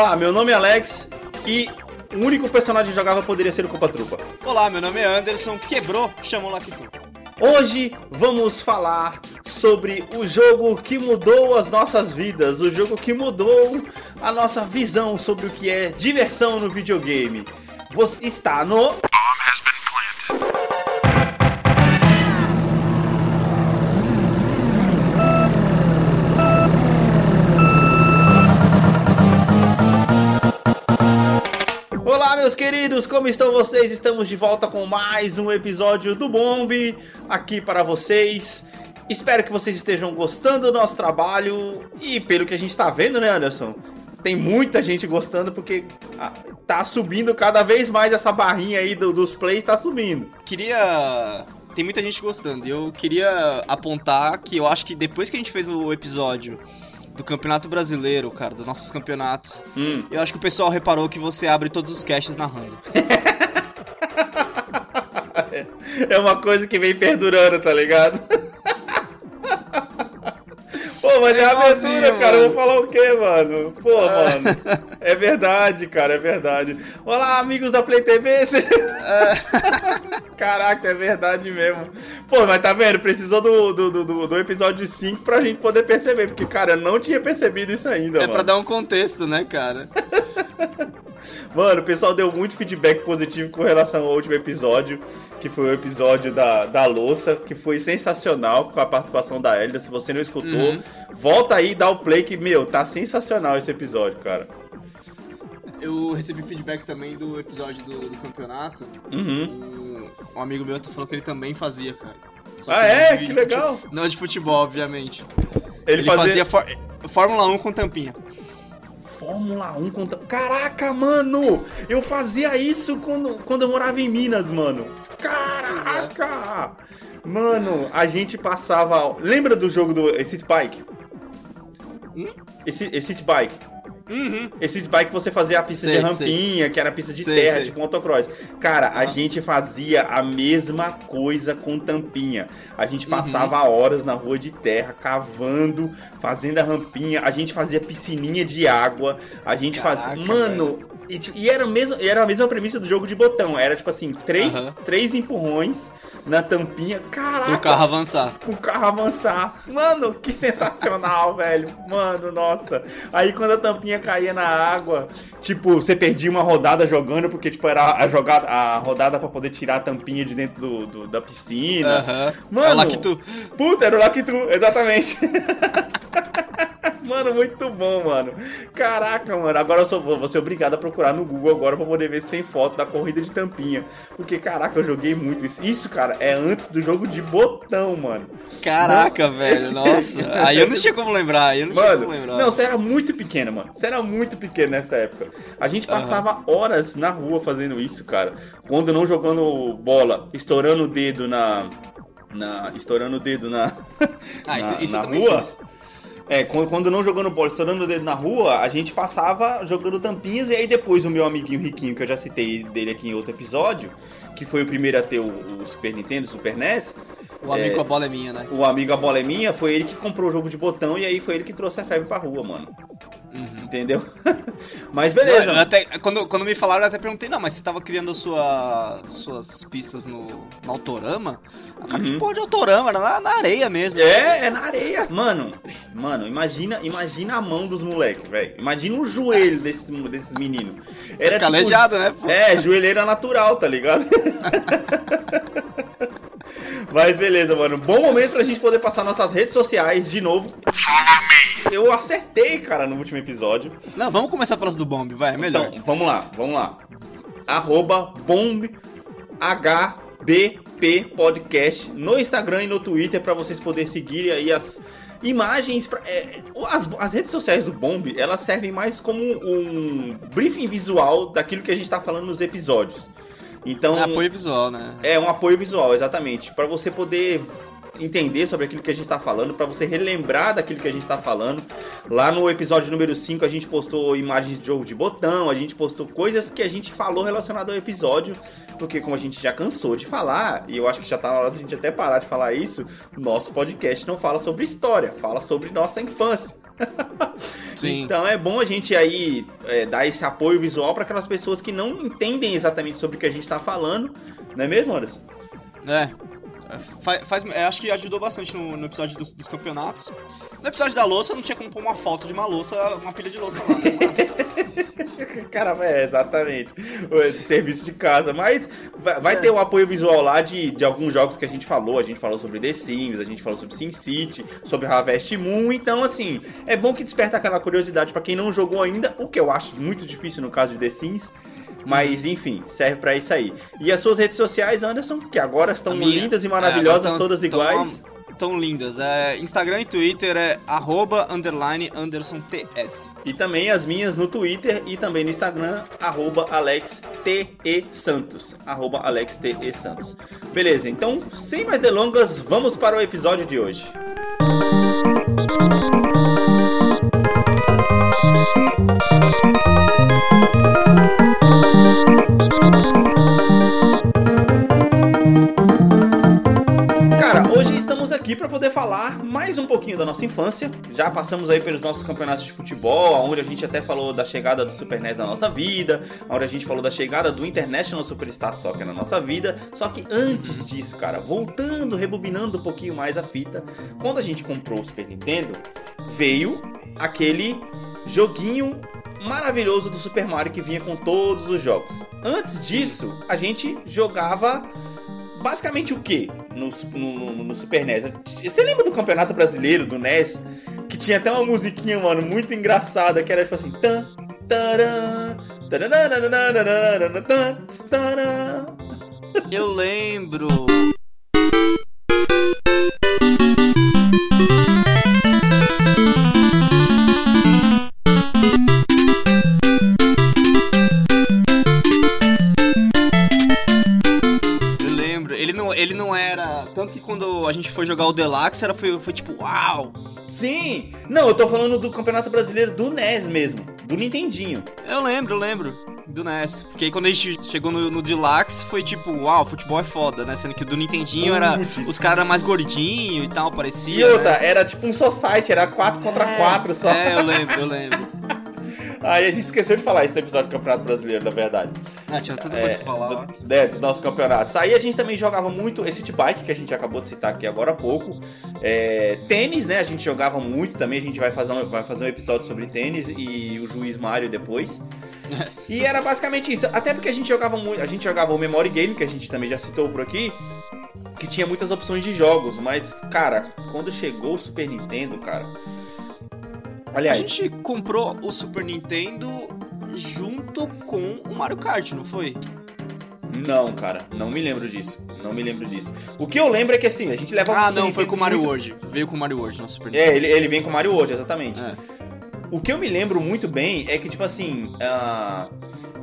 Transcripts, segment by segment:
Olá, meu nome é Alex e o único personagem jogável poderia ser o Copa Trupa. Olá, meu nome é Anderson, quebrou, chamou Lakitu. Hoje vamos falar sobre o jogo que mudou as nossas vidas, o jogo que mudou a nossa visão sobre o que é diversão no videogame. Você está no Olá, meus queridos, como estão vocês? Estamos de volta com mais um episódio do Bomb aqui para vocês. Espero que vocês estejam gostando do nosso trabalho e pelo que a gente tá vendo, né, Anderson? Tem muita gente gostando porque ah, tá subindo cada vez mais essa barrinha aí do- dos plays, tá subindo. Queria. Tem muita gente gostando. Eu queria apontar que eu acho que depois que a gente fez o episódio do Campeonato Brasileiro, cara, dos nossos campeonatos, Hum. eu acho que o pessoal reparou que você abre todos os caches narrando. É uma coisa que vem perdurando, tá ligado? Pô, mas é, É a igualzinho, abertura, cara. Eu vou falar o quê, mano? Pô, mano. É verdade, cara, é verdade. Olá, amigos da Play TV. Você- Caraca, é verdade mesmo. Pô, mas tá vendo? Precisou do, do, do- do, do episódio 5 pra gente poder perceber. Porque, cara, eu não tinha percebido isso ainda, É mano. pra dar um contexto, né, cara? Mano, o pessoal deu muito feedback positivo com relação ao último episódio, que foi o episódio da, da louça, que foi sensacional com a participação da Elida. Se você não escutou, Uhum. volta aí e dá o play que, meu, tá sensacional esse episódio, cara. Eu recebi feedback também do episódio do, do campeonato. Uhum. Um, um amigo meu falou que ele também fazia, cara. Só Ah, não é? de Que fute- legal. Não de futebol, obviamente. Ele, Ele, fazia, fazia for- Fórmula 1 com tampinha. Fórmula 1 contra. Caraca, mano! Eu fazia isso quando, quando eu morava em Minas, mano. Caraca! Mano, a gente passava. Lembra do jogo do City Bike? Hum? City Bike. Uhum. Esse bike você fazia a pista Sei, de rampinha, que era a pista de Sei, terra, tipo motocross. Cara, a Ah. gente fazia a mesma coisa com tampinha. A gente Uhum. passava horas na rua de terra, cavando, fazendo a rampinha. A gente fazia piscininha de água. A gente Caraca, fazia. Mano. E, tipo, e era, o mesmo, era a mesma premissa do jogo de botão. Era tipo assim, três, Aham. três empurrões na tampinha. Caraca! Pro carro avançar. o carro avançar. Mano, que sensacional, velho. Mano, nossa. Aí quando a tampinha caía na água, tipo, você perdia uma rodada jogando, porque, tipo, era a jogada, a rodada pra poder tirar a tampinha de dentro do, do- da piscina. Aham. Mano. É lá que tu. Puta, era o True, exatamente. Mano, muito bom, mano. Caraca, mano. Agora eu sou, vou ser obrigado a procurar no Google agora pra poder ver se tem foto da corrida de tampinha. Porque, caraca, eu joguei muito isso. Isso, cara, é antes do jogo de botão, mano. Caraca, velho, nossa. Aí eu não tinha como lembrar, aí eu não tinha Mano, como lembrar. não, você era muito pequeno, mano. Você era muito pequeno nessa época. A gente passava horas na rua fazendo isso, cara. Quando não jogando bola, estourando o dedo na. na estourando o dedo na. ah, isso, na- isso na rua? fiz. É, quando, quando não jogando bola, estourando o dedo na rua, a gente passava jogando tampinhas e aí depois o meu amiguinho Riquinho, que eu já citei dele aqui em outro episódio, que foi o primeiro a ter o, o Super Nintendo, o Super NES, O amigo É. a bola é minha, né? o amigo A Bola é Minha, foi ele que comprou o jogo de botão e aí foi ele que trouxe a febre pra rua, mano. Uhum. Entendeu? Mas beleza. Eu até, quando, quando me falaram, eu até perguntei, não, mas você tava criando sua, suas pistas no, no Autorama? Ah, cara, que Uhum. porra de Autorama? Era na, na areia mesmo. É, é na areia. Mano, mano, imagina, imagina a mão dos moleques, velho. Imagina o joelho desses, desses meninos. Era tipo, Calejado, né? pô? É, joelheira natural, tá ligado? Mas beleza, mano. Bom momento pra gente poder passar nossas redes sociais de novo. Eu acertei, cara, no último episódio. Não, vamos começar pelas do Bomb, vai, é melhor. Então, vamos lá, vamos lá. Arroba BombHBP Podcast no Instagram e no Twitter para vocês poderem seguir aí as imagens. Pra, é, as, as redes sociais do Bomb, elas servem mais como um briefing visual daquilo que a gente tá falando nos episódios. Então, É apoio visual, né? é um apoio visual, exatamente. Para você poder entender sobre aquilo que a gente tá falando, para você relembrar daquilo que a gente tá falando. Lá no episódio número 5 a gente postou imagens de jogo de botão, a gente postou coisas que a gente falou relacionado ao episódio, porque como a gente já cansou de falar, e eu acho que já tá na hora da gente até parar de falar isso, nosso podcast não fala sobre história, fala sobre nossa infância. Sim. Então é bom a gente aí é, dar esse apoio visual para aquelas pessoas que não entendem exatamente sobre o que a gente tá falando. Não é mesmo, Anderson? É. Faz, faz, é, acho que ajudou bastante no, no episódio dos, dos, campeonatos. No episódio da louça, não tinha como pôr uma foto de uma louça, uma pilha de louça lá. Mas... Cara, é, exatamente. O serviço de casa. Mas vai, vai é. ter um apoio visual lá de, de alguns jogos que a gente falou. A gente falou sobre The Sims, a gente falou sobre Sim City, sobre Harvest Moon. Então, assim, é bom que desperta aquela curiosidade para quem não jogou ainda, o que eu acho muito difícil no caso de The Sims. Mas enfim, serve para isso aí. E as suas redes sociais, Anderson, que agora estão minha, lindas e é, maravilhosas, é, tão, todas iguais. Tão lindas. É, Instagram e Twitter é arroba underline Anderson TS. E também as minhas no Twitter e também no Instagram, arroba Alex T.E. Santos. Arroba Alex T.E. Santos. Beleza, então, sem mais delongas, vamos para o episódio de hoje. Música poder falar mais um pouquinho da nossa infância. Já passamos aí pelos nossos campeonatos de futebol, onde a gente até falou da chegada do Super NES na nossa vida, onde a gente falou da chegada do International Superstar Soccer na nossa vida. Só que antes disso, cara, voltando, rebobinando um pouquinho mais a fita, quando a gente comprou o Super Nintendo, veio aquele joguinho maravilhoso do Super Mario que vinha com todos os jogos. Antes disso, a gente jogava basicamente o que no, no, no, Super NES? Você lembra do Campeonato Brasileiro, do NES? Que tinha até uma musiquinha, mano, muito engraçada, que era tipo assim... Tan, taran, Eu lembro. A gente foi jogar o Deluxe, era, foi, foi tipo, uau! Sim! Não, eu tô falando do Campeonato Brasileiro do NES mesmo, do Nintendinho. Eu lembro, eu lembro. Do NES. Porque aí quando a gente chegou no, no Deluxe, foi tipo, uau, futebol é foda, né? Sendo que do Nintendinho era. Os caras mais gordinhos e tal, parecia. E outra, né? era tipo um society, era 4 contra 4 é, só. É, eu lembro, eu lembro. Aí a gente esqueceu de falar isso no episódio do Campeonato Brasileiro, na verdade. Ah, tinha tanta coisa é, pra falar. Do, é, dos nossos campeonatos. Aí a gente também jogava muito esse Bike, que a gente acabou de citar aqui agora há pouco. É, tênis, né? A gente jogava muito também. A gente vai fazer, um, vai fazer um episódio sobre tênis e o Juiz Mario depois. e era basicamente isso. Até porque a gente jogava muito. A gente jogava o Memory Game, que a gente também já citou por aqui que tinha muitas opções de jogos, mas, cara, quando chegou o Super Nintendo, cara, Aliás, a gente comprou o Super Nintendo junto com o Mario Kart, não foi? Não, cara, não me lembro disso. Não me lembro disso. O que eu lembro é que assim, a gente leva Ah, não, foi com o Mario muito... World. Veio com o Mario World no Super Nintendo. É, ele, ele vem com o Mario World, exatamente. É. O que eu me lembro muito bem é que, tipo assim, uh,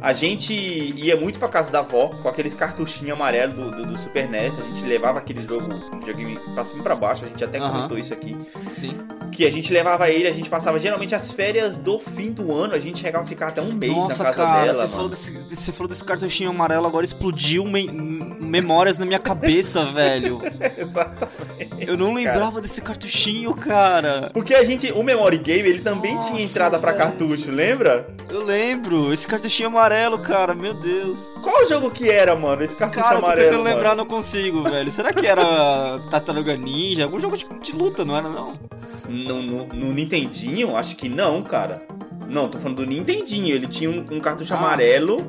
a gente ia muito pra casa da avó com aqueles cartuchinhos amarelos do, do, do, Super NES. A gente levava aquele jogo, videogame pra cima e pra baixo. A gente até comentou isso aqui. Sim. Que a gente levava ele, a gente passava geralmente as férias do fim do ano. A gente chegava a ficar até um mês Nossa, na casa cara, dela. Você falou, desse, você falou desse cartuchinho amarelo, agora explodiu me, memórias na minha cabeça, velho. Exatamente. Eu não lembrava cara. desse cartuchinho, cara. Porque a gente, o Memory Game, ele também Nossa, tinha entrada para cartucho, lembra? Eu lembro. Esse cartuchinho amarelo amarelo, cara, meu Deus. Qual jogo que era, mano? Esse cartucho cara, amarelo. Cara, tô tentando mano. lembrar, não consigo, velho. Será que era Tartaruga Ninja? Algum jogo de, de luta, não era, não? No, no, no, Nintendinho? Acho que não, cara. Não, tô falando do Nintendinho. Ele tinha um, um cartucho ah. amarelo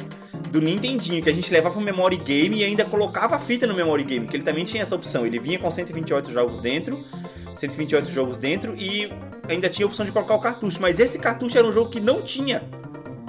do Nintendinho, que a gente levava o memory game e ainda colocava a fita no memory game, que ele também tinha essa opção. Ele vinha com 128 jogos dentro, 128 jogos dentro e ainda tinha a opção de colocar o cartucho, mas esse cartucho era um jogo que não tinha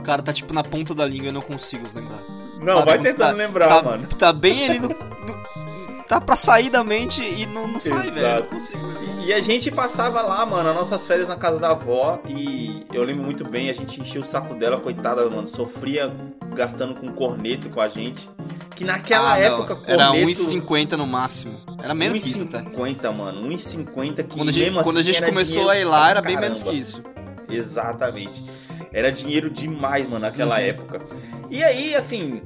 Cara, tá tipo na ponta da língua e eu não consigo lembrar. Não, Sabe, vai tentando tá, lembrar, tá, mano. Tá bem ali no, no, Tá pra sair da mente e não, não sai, Exato. velho. Não consigo. E, e, a gente passava lá, mano, as nossas férias na casa da avó. E eu lembro muito bem, a gente enchia o saco dela, coitada, mano. Sofria gastando com corneto com a gente. Que naquela ah, época, corneto... Era 1,50 no máximo. Era menos 1, que isso, tá? 1,50, mano. 1,50 que Quando a gente, quando a gente assim começou a ir lá, era bem menos que isso. Exatamente. Era dinheiro demais, mano, naquela uhum. época. E aí, assim,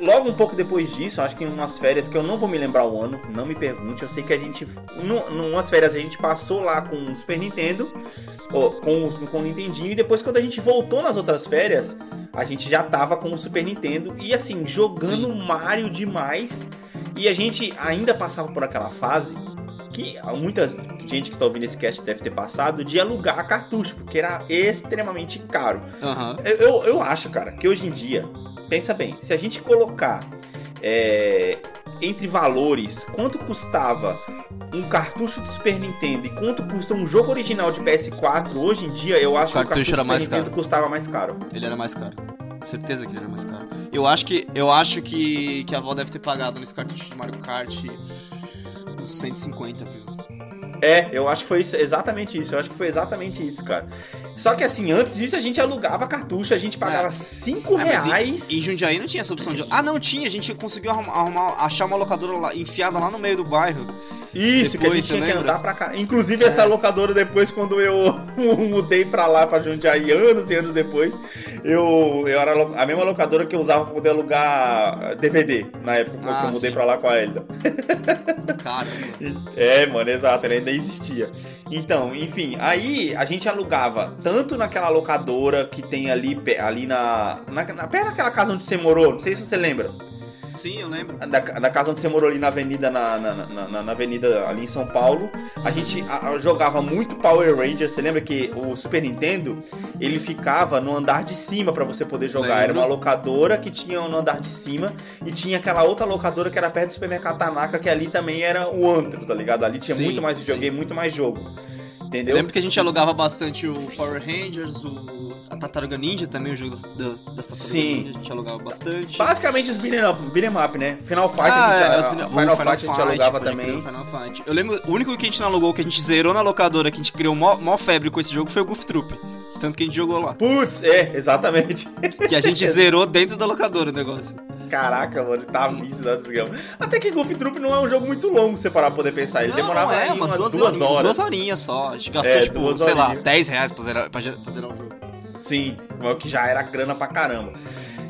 logo um pouco depois disso, acho que em umas férias que eu não vou me lembrar o ano, não me pergunte, eu sei que a gente. Em umas férias a gente passou lá com o Super Nintendo, ou, com, o, com o Nintendinho, e depois quando a gente voltou nas outras férias, a gente já tava com o Super Nintendo e assim, jogando Sim. Mario demais. E a gente ainda passava por aquela fase que muita gente que tá ouvindo esse cast deve ter passado de alugar cartucho, porque era extremamente caro. Uhum. Eu, eu acho, cara, que hoje em dia, pensa bem, se a gente colocar é, entre valores quanto custava um cartucho do Super Nintendo e quanto custa um jogo original de PS4, hoje em dia eu acho o que o cartucho do Super Nintendo caro. custava mais caro. Ele era mais caro. Certeza que ele era mais caro. Eu acho que eu acho que, que a avó deve ter pagado nesse cartucho de Mario Kart 150, viu? É, eu acho que foi isso, exatamente isso. Eu acho que foi exatamente isso, cara. Só que assim, antes disso a gente alugava cartucho, a gente pagava 5 é. é reais. E, e Jundiaí não tinha essa opção de. Ah, não tinha, a gente conseguiu arrumar, arrumar achar uma locadora lá, enfiada lá no meio do bairro. Isso, depois, que a gente tinha lembra? que andar pra cá. Inclusive, é. essa locadora, depois, quando eu mudei pra lá, pra Jundiaí, anos e anos depois, eu, eu era a mesma locadora que eu usava pra poder alugar DVD, na época ah, que eu mudei sim. pra lá com a Elida. Caramba. É, mano, exato, ele existia. Então, enfim, aí a gente alugava tanto naquela locadora que tem ali, ali na, na, na perto daquela casa onde você morou, não sei se você lembra. Sim, eu lembro. Da, da casa onde você morou ali na avenida, na, na, na, na avenida ali em São Paulo. A gente a, a, jogava muito Power Rangers. Você lembra que o Super Nintendo, ele ficava no andar de cima para você poder jogar. Lembro. Era uma locadora que tinha no andar de cima. E tinha aquela outra locadora que era perto do supermercado Tanaka, que ali também era o antro, tá ligado? Ali tinha sim, muito mais videogame, sim. muito mais jogo. Entendeu? Eu lembro que a gente alugava bastante o Power Rangers, o a Tartaruga Ninja também, o jogo das, das Tartarugas Ninja, a gente alugava bastante. Basicamente os beat'em up, beat up, né? Final Fight, ah, a gente, é, Final, Final, Fight, a gente alugava também. Final Fight. Eu lembro, o único que a gente não alugou, que a gente zerou na locadora, que a gente criou mó, mó febre com esse jogo, foi o Goof Troop. Tanto que a gente jogou lá. Putz, é, exatamente. Que a gente zerou dentro da locadora o negócio. Caraca, mano, tá vício da desgrama. Até que Golf Troop não é um jogo muito longo, você parar pra poder pensar. Ele não, demorava não é, umas duas, duas horas. Duas horinhas só. A gente gastou, é, tipo, sei lá, 10 reais pra zerar, pra, zerar o jogo. Sim, que já era grana pra caramba.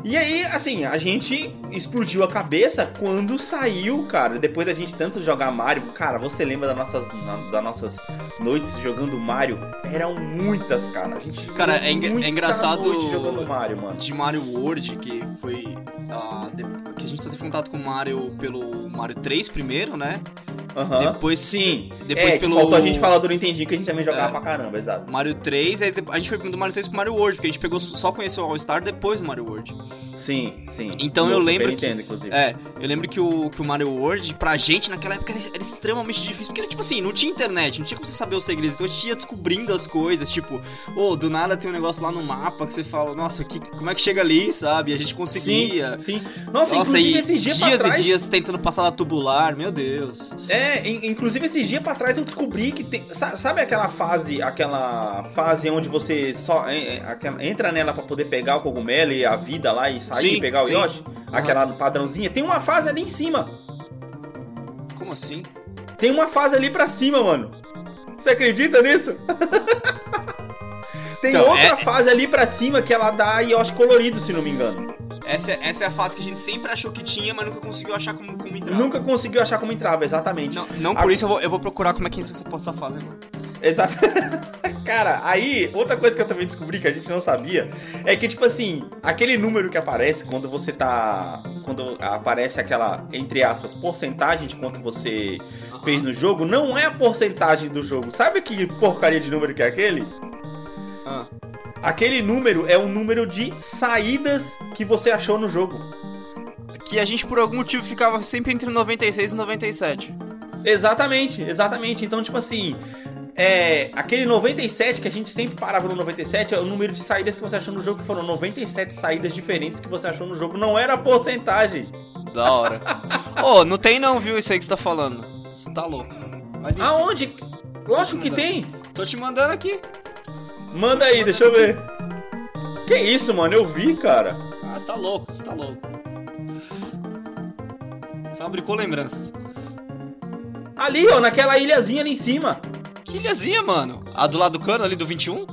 E aí, assim, a gente explodiu a cabeça quando saiu, cara. Depois da gente tanto jogar Mario, cara, você lembra das nossas, das nossas noites jogando Mario? Eram muitas, cara. A gente cara, é, é engraçado jogando Mario, mano. De Mario World, que foi uh, que a gente só teve contato com o Mario pelo Mario 3 primeiro, né? Uhum. Depois sim. Depois é, pelo. Faltou a gente falar do Nintendo que a gente também jogava é. pra caramba, exato. Mario 3, aí a gente foi do Mario 3 pro Mario World, porque a gente pegou só conheceu o All-Star depois do Mario World. Sim, sim. Então eu lembro. Nintendo, que, inclusive. É, eu lembro que o, que o Mario World, pra gente naquela época, era, era extremamente difícil. Porque, tipo assim, não tinha internet, não tinha como você saber os segredos. Então a gente ia descobrindo as coisas, tipo, ô, oh, do nada tem um negócio lá no mapa que você fala, nossa, que, como é que chega ali, sabe? E a gente conseguia. Sim, sim. Nossa, nossa inclusive esses dias Dias trás... e dias tentando passar na tubular, meu Deus. É, inclusive esses dias pra trás eu descobri que tem. Sabe aquela fase, aquela fase onde você só entra nela para poder pegar o cogumelo e a vida lá e sair sim, e pegar sim. o Yoshi? Aquela padrãozinha. Tem uma fase ali em cima. Como assim? Tem uma fase ali pra cima, mano. Você acredita nisso? Tem então, outra é... fase ali pra cima que ela dá Yoshi colorido, se não me engano. Essa, é, essa é a fase que a gente sempre achou que tinha, mas nunca conseguiu achar como, como entrava. Nunca conseguiu achar como entrava, exatamente. Não, não por a... isso eu vou, eu vou procurar como é que entra essa fase agora. Exato. Cara, aí, outra coisa que eu também descobri que a gente não sabia é que, tipo assim, aquele número que aparece quando você tá. Quando aparece aquela, entre aspas, porcentagem de quanto você uhum. fez no jogo, não é a porcentagem do jogo. Sabe que porcaria de número que é aquele? Ah. Aquele número é o número de saídas que você achou no jogo. Que a gente, por algum motivo, ficava sempre entre 96 e 97. Exatamente, exatamente. Então, tipo assim, é, aquele 97 que a gente sempre parava no 97 é o número de saídas que você achou no jogo, que foram 97 saídas diferentes que você achou no jogo. Não era porcentagem. Da hora. Ô, oh, não tem não, viu, isso aí que você tá falando. Você tá louco. Mas, Aonde? Lógico que tem. Tô te mandando aqui. Manda aí, deixa eu ver. Que isso, mano? Eu vi, cara. Ah, você tá louco, você tá louco. Fabricou lembranças. Ali, ó, naquela ilhazinha ali em cima. Que ilhazinha, mano? A do lado do cano, ali do 21?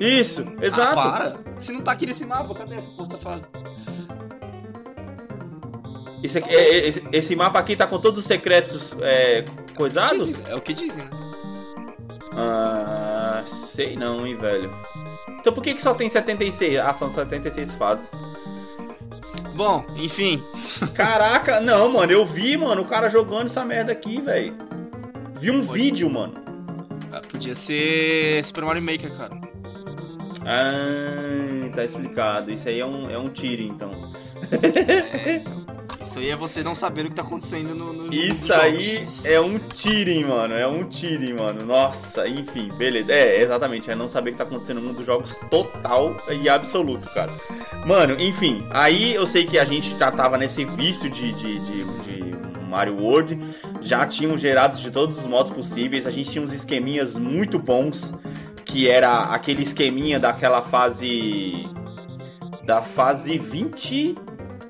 Isso, exato. Ah, para. Se não tá aqui nesse mapa, cadê essa, essa fase? Esse, aqui, é, esse, esse, mapa aqui tá com todos os secretos é, coisados? É o que dizem, né? Ah, sei não, hein, velho. Então por que, que só tem 76? Ah, são 76 fases. Bom, enfim. Caraca, não, mano, eu vi, mano, o cara jogando essa merda aqui, velho. Vi um Pode. vídeo, mano. Ah, podia ser Super Mario Maker, cara. Ah, tá explicado. Isso aí é um, é um tiro, então. É, então. Isso aí é você não saber o que tá acontecendo no, no Isso aí é um tiring, mano. É um tiring, mano. Nossa, enfim, beleza. É, exatamente. É não saber o que tá acontecendo no mundo dos jogos total e absoluto, cara. Mano, enfim. Aí eu sei que a gente já tava nesse vício de, de, de, de Mario World. Já tínhamos gerados de todos os modos possíveis. A gente tinha uns esqueminhas muito bons. Que era aquele esqueminha daquela fase. Da fase 20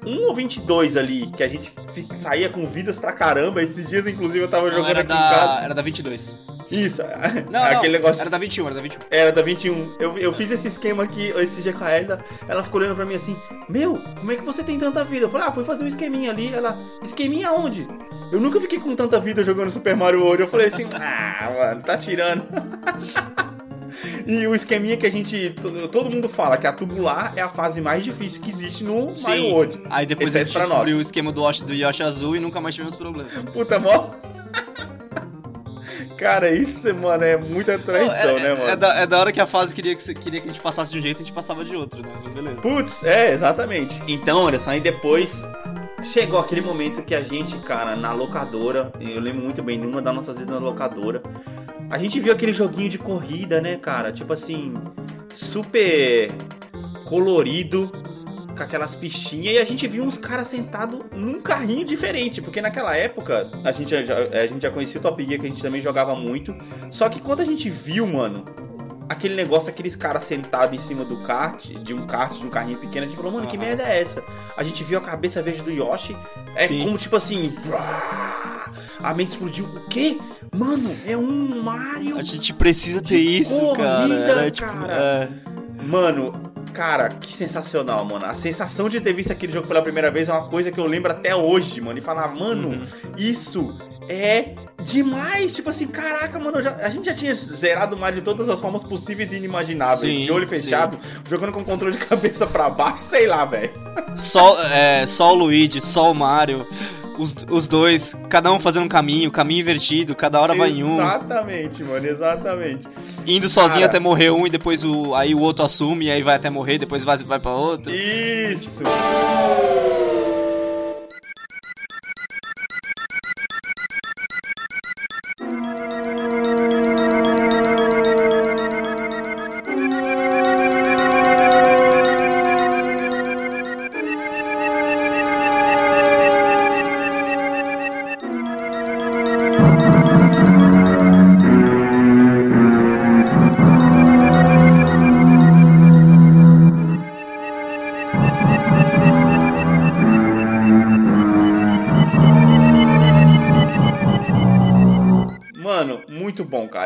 1 ou 22 ali, que a gente saía com vidas pra caramba. Esses dias, inclusive, eu tava não, jogando aqui da, em casa. Era da 22. Isso, não, aquele não, negócio. Era da 21, era da 21. Era da 21. Eu, eu fiz esse esquema aqui esse dia com a Elda. Ela ficou olhando pra mim assim: Meu, como é que você tem tanta vida? Eu falei: Ah, fui fazer um esqueminha ali. Ela: Esqueminha onde? Eu nunca fiquei com tanta vida jogando Super Mario World. Eu falei assim: Ah, mano, tá tirando. E o esqueminha que a gente. Todo mundo fala que a tubular é a fase mais difícil que existe no Sim. Mario World. Aí depois a gente descobriu o esquema do Yoshi, do Yoshi azul e nunca mais tivemos problema. Puta, mó. Cara, isso, mano, é muita traição, é, né, mano? É da, é da, hora que a fase queria que, queria que a gente passasse de um jeito, a gente passava de outro, né? Beleza. Putz, é, exatamente. Então, olha só, aí depois chegou aquele momento que a gente, cara, na locadora, eu lembro muito bem, numa das nossas idas na locadora, a gente viu aquele joguinho de corrida, né, cara? Tipo assim, super colorido, com aquelas pistinhas, e a gente viu uns caras sentados num carrinho diferente, porque naquela época a gente já, a gente já conhecia o Top Gear, que a gente também jogava muito. Só que quando a gente viu, mano, aquele negócio, aqueles caras sentados em cima do kart, de um kart, de um carrinho pequeno, a gente falou, mano, que merda é essa? A gente viu a cabeça verde do Yoshi, é Sim. como tipo assim, a mente explodiu, o quê? Mano, é um Mario. A gente precisa ter isso, corrida, cara. Era, tipo, cara. É... Mano, cara, que sensacional, mano. A sensação de ter visto aquele jogo pela primeira vez é uma coisa que eu lembro até hoje, mano. E falar, mano, uhum. isso é demais. Tipo assim, caraca, mano, já, a gente já tinha zerado o Mario de todas as formas possíveis e inimagináveis. Sim, de olho fechado, sim. jogando com controle de cabeça para baixo, sei lá, velho. Só, é, só o Luigi, só o Mario os, os dois, cada um fazendo um caminho, caminho invertido, cada hora vai em um. Exatamente, mano, exatamente. Indo sozinho Cara... até morrer um e depois o, aí o outro assume e aí vai até morrer, depois vai, vai pra outro. Isso!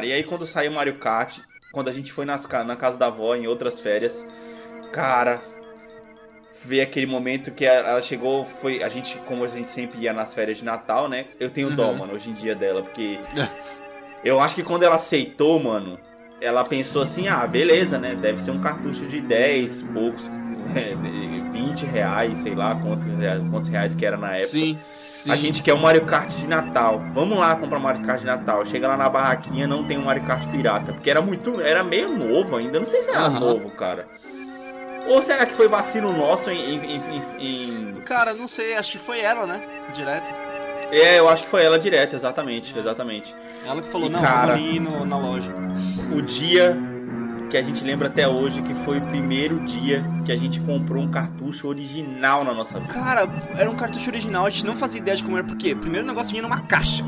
Cara. E aí quando saiu Mario Kart, quando a gente foi nas, na casa da avó em outras férias, cara, ver aquele momento que ela chegou, foi a gente, como a gente sempre ia nas férias de Natal, né? Eu tenho uhum. dó, mano, hoje em dia dela, porque eu acho que quando ela aceitou, mano, ela pensou assim: "Ah, beleza, né? Deve ser um cartucho de 10, poucos, 20 reais, sei lá quantos, quantos reais que era na época. Sim, sim. A gente quer o um Mario Kart de Natal. Vamos lá comprar o Mario Kart de Natal. Chega lá na barraquinha, não tem um Mario Kart pirata. Porque era muito. Era meio novo ainda. Não sei se era uhum. novo, cara. Ou será que foi vacilo nosso em, em, em, em, Cara, não sei, acho que foi ela, né? Direto. É, eu acho que foi ela direto, exatamente, exatamente. Ela que falou, e não, cara, ali no, na loja. O dia que a gente lembra até hoje que foi o primeiro dia que a gente comprou um cartucho original na nossa vida. Cara, era um cartucho original, a gente não fazia ideia de como era, porque primeiro o negócio vinha numa caixa.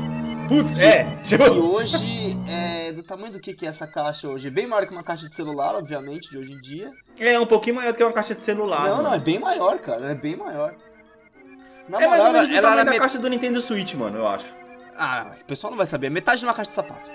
Putz, é! Tipo... E hoje, é, do tamanho do que, que é essa caixa hoje? Bem maior que uma caixa de celular, obviamente, de hoje em dia. É, um pouquinho maior do que uma caixa de celular. Não, mano. não, é bem maior, cara, é bem maior. Na é mais ou menos o tamanho da met... caixa do Nintendo Switch, mano, eu acho. Ah, o pessoal não vai saber, é metade de uma caixa de sapato.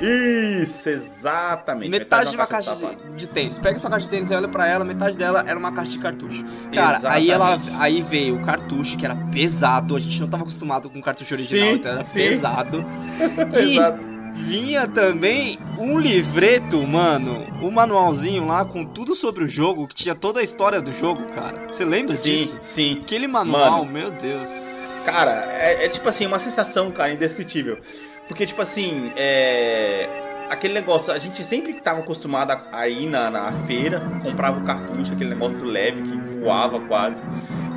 Isso, exatamente. Metade, metade de uma caixa, de, de, de, tênis. Pega essa caixa de tênis e olha pra ela, metade dela era uma caixa de cartucho. Cara, aí ela aí veio o cartucho, que era pesado. A gente não tava acostumado com o cartucho original, sim, então era sim. pesado. e Exato. vinha também um livreto, mano. Um manualzinho lá com tudo sobre o jogo, que tinha toda a história do jogo, cara. Você lembra sim, disso? Sim. Aquele manual, mano, meu Deus. Cara, é, é tipo assim, uma sensação, cara, indescritível. Porque, tipo assim, é. Aquele negócio, a gente sempre estava acostumado a ir na, na feira, comprava o cartucho, aquele negócio leve que voava quase.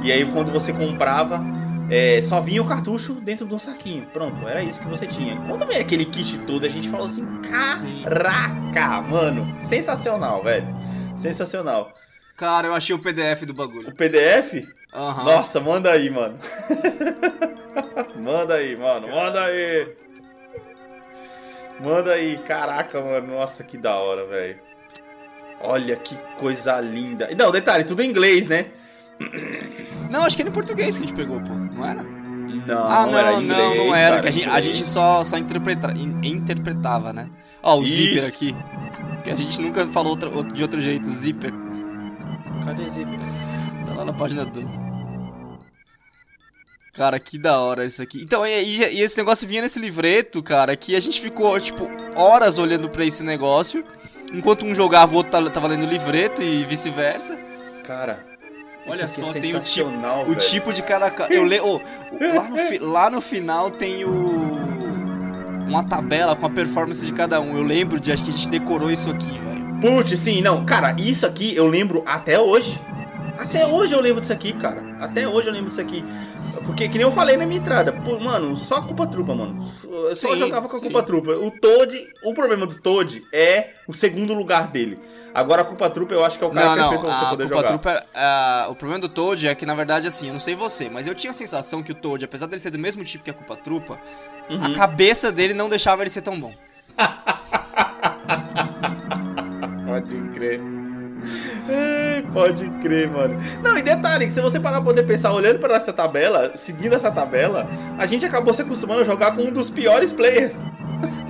E aí quando você comprava, é, só vinha o cartucho dentro de um saquinho. Pronto, era isso que você tinha. Quando veio aquele kit todo, a gente falou assim: caraca, mano, sensacional, velho. Sensacional. Cara, eu achei o PDF do bagulho. O PDF? Uhum. Nossa, manda aí, mano. manda aí, mano, manda aí. Manda aí, caraca, mano. Nossa, que da hora, velho. Olha que coisa linda. Não, detalhe, tudo em inglês, né? Não, acho que era em português que a gente pegou, pô. Não era? Não, ah, não, era inglês, não, não era. Cara, a, gente, a, gente, só, só interpreta, interpretava, né? Ó, o Isso. zíper aqui. Que a gente nunca falou outra, de outro jeito, zíper. Cadê zíper? Tá lá na página 12. Cara, que da hora isso aqui. Então, e, e, esse negócio vinha nesse livreto, cara, que a gente ficou, tipo, horas olhando pra esse negócio. Enquanto um jogava, o outro tava lendo o livreto e vice-versa. Cara, olha só, é tem o tipo, o tipo de cada. Eu le... Oh, lá, no, lá no final tem o. Uma tabela com a performance de cada um. Eu lembro de acho que a gente decorou isso aqui, velho. Putz, sim, não. Cara, isso aqui eu lembro até hoje. Até sim. hoje eu lembro disso aqui, cara. Até hoje eu lembro disso aqui. Porque, que nem eu falei na minha entrada, pô, mano, só culpa trupa, mano. Eu só sim, jogava com a culpa trupa. O Toad, o problema do Toad é o segundo lugar dele. Agora a culpa trupa eu acho que é o cara não, perfeito não, pra você poder jogar. Trupa, uh, o problema do Toad é que, na verdade, assim, eu não sei você, mas eu tinha a sensação que o Toad, apesar dele ser do mesmo tipo que a culpa trupa, uhum. a cabeça dele não deixava ele ser tão bom. Pode crer. Pode crer, mano. Não, e detalhe, se você parar pra poder pensar, olhando para essa tabela, seguindo essa tabela, a gente acabou se acostumando a jogar com um dos piores players.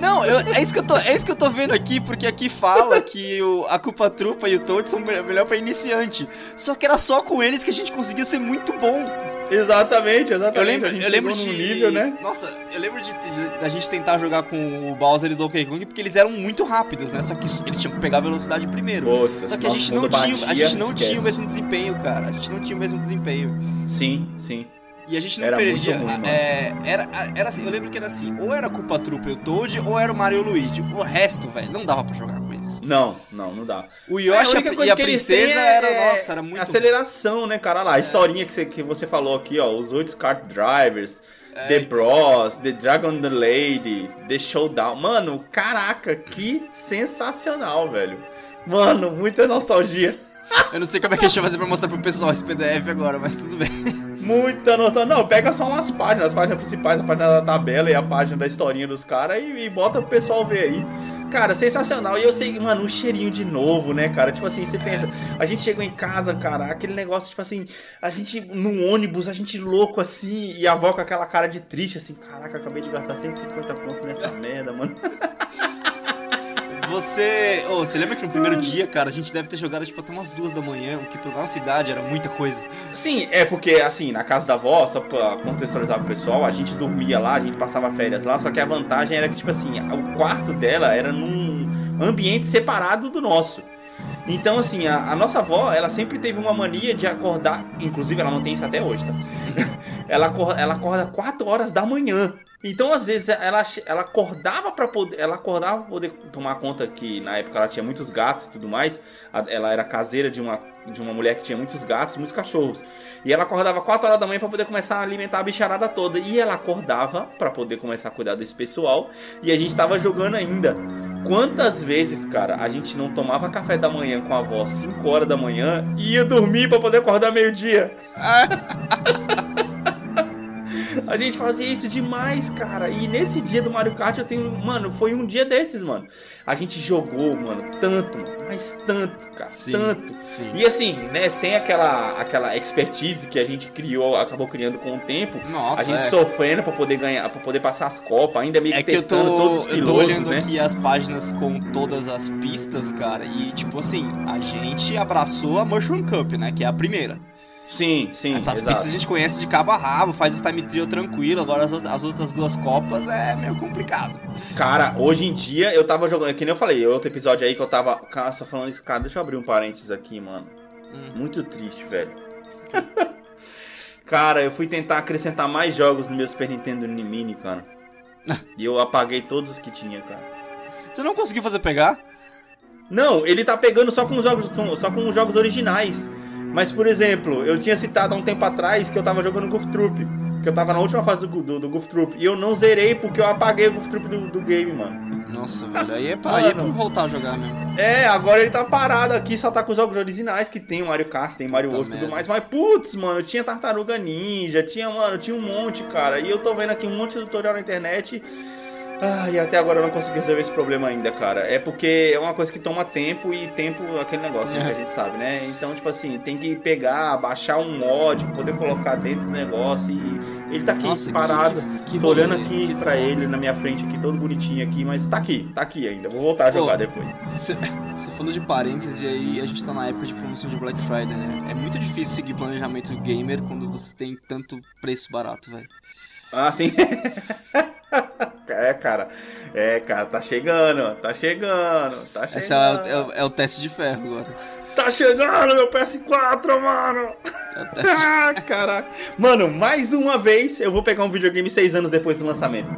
Não, eu, é, isso que eu tô, é isso que eu tô vendo aqui, porque aqui fala que o, a Culpa Trupa e o Toad são melhor para iniciante. Só que era só com eles que a gente conseguia ser muito bom. Exatamente, exatamente. Eu lembro, eu lembro de. Nível, né? Nossa, eu lembro de, da gente tentar jogar com o Bowser e o Donkey Kong porque eles eram muito rápidos, né? Só que eles tinham que pegar velocidade primeiro. Puta, Só que a gente não tinha, a gente não tinha o mesmo desempenho, cara. A gente não tinha o mesmo desempenho. Sim, sim. E a gente não era perdia. Ruim, é, era, era assim, eu lembro que era assim, ou era culpa trupa e o Toad, ou era o Mario e o Luigi. O resto, velho, não dava pra jogar com eles. Não, não, não dá. O Yoshi é, a e a princesa é, era, nossa, era muito Aceleração, né, cara? lá, a é. historinha que você, que você falou aqui, ó, os oito kart drivers. É, The então. Bros, The Dragon the Lady, The Showdown. Mano, caraca, que sensacional, velho. Mano, muita nostalgia. Eu não sei como é que a gente vai fazer pra mostrar pro pessoal esse PDF agora, mas tudo bem. Muita nostalgia. Não, pega só umas páginas, as páginas principais, a página da tabela e a página da historinha dos caras e, e bota pro pessoal ver aí. Cara, sensacional. E eu sei, mano, um cheirinho de novo, né, cara? Tipo assim, você pensa, a gente chegou em casa, cara, aquele negócio, tipo assim, a gente no ônibus, a gente louco assim, e a avó com aquela cara de triste, assim, caraca, acabei de gastar 150 pontos nessa merda, mano. Você. Oh, você lembra que no primeiro dia, cara, a gente deve ter jogado tipo até umas duas da manhã, o que pra nossa idade era muita coisa. Sim, é porque assim, na casa da avó, só pra contextualizar pro pessoal, a gente dormia lá, a gente passava férias lá, só que a vantagem era que, tipo assim, o quarto dela era num ambiente separado do nosso. Então, assim, a, a, nossa avó, ela sempre teve uma mania de acordar, inclusive ela não tem isso até hoje, tá? ela, ela acorda 4 horas da manhã. Então, às vezes, ela, ela acordava para poder. Ela acordava pra poder tomar conta que na época ela tinha muitos gatos e tudo mais. Ela era caseira de uma, de uma mulher que tinha muitos gatos, muitos cachorros. E ela acordava 4 horas da manhã para poder começar a alimentar a bicharada toda. E ela acordava para poder começar a cuidar desse pessoal. E a gente tava jogando ainda. Quantas vezes, cara, a gente não tomava café da manhã com a avó 5 horas da manhã e ia dormir para poder acordar meio-dia? A gente fazia isso demais, cara. E nesse dia do Mario Kart eu tenho. Mano, foi um dia desses, mano. A gente jogou, mano, tanto, mas tanto, cara. Sim, tanto. Sim. E assim, né, sem aquela, aquela expertise que a gente criou, acabou criando com o tempo. Nossa, a gente é. sofrendo pra poder ganhar, para poder passar as copas, ainda meio que é que testando eu tô, todos os pilotos, Eu tô olhando né? aqui as páginas com todas as pistas, cara. E tipo assim, a gente abraçou a Mushroom Cup, né? Que é a primeira. Sim, sim. Essas exato. pistas a gente conhece de cabo a rabo, faz o time trio tranquilo, agora as, as, outras duas copas é meio complicado. Cara, hoje em dia eu tava jogando, que nem eu falei, outro episódio aí que eu tava. Cara, só falando isso, cara, deixa eu abrir um parênteses aqui, mano. Hum. Muito triste, velho. cara, eu fui tentar acrescentar mais jogos no meu Super Nintendo Mini, cara. e eu apaguei todos os que tinha, cara. Você não conseguiu fazer pegar? Não, ele tá pegando só com os jogos, só com os jogos originais. Mas, por exemplo, eu tinha citado há um tempo atrás que eu tava jogando Goof Troop. Que eu tava na última fase do, do, do Goof Troop. E eu não zerei porque eu apaguei o Goof Troop do, do game, mano. Nossa, velho. Aí é, pra, aí é pra voltar a jogar mesmo. É, agora ele tá parado aqui, só tá com os jogos originais que tem o Mario Kart, tem Mario World e tudo mais. Mas, putz, mano, tinha Tartaruga Ninja, tinha, mano, tinha um monte, cara. E eu tô vendo aqui um monte de tutorial na internet. Ah, e até agora eu não consegui resolver esse problema ainda, cara. É porque é uma coisa que toma tempo e tempo aquele negócio né, que a gente sabe, né? Então, tipo assim, tem que pegar, baixar um mod, poder colocar dentro do negócio e ele tá aqui Nossa, parado. Que, que tô olhando aqui que pra ele na minha frente aqui, todo bonitinho aqui, mas tá aqui, tá aqui ainda. Vou voltar a jogar Pô, depois. Você falou de parênteses e aí a gente tá na época de promoção de Black Friday, né? É muito difícil seguir planejamento gamer quando você tem tanto preço barato, velho. Ah, sim. É, cara. É, cara, tá chegando, tá chegando, tá chegando. Esse é, é o, é o teste de ferro agora. Tá chegando meu PS4, mano! É ah, caraca. Mano, mais uma vez eu vou pegar um videogame seis anos depois do lançamento.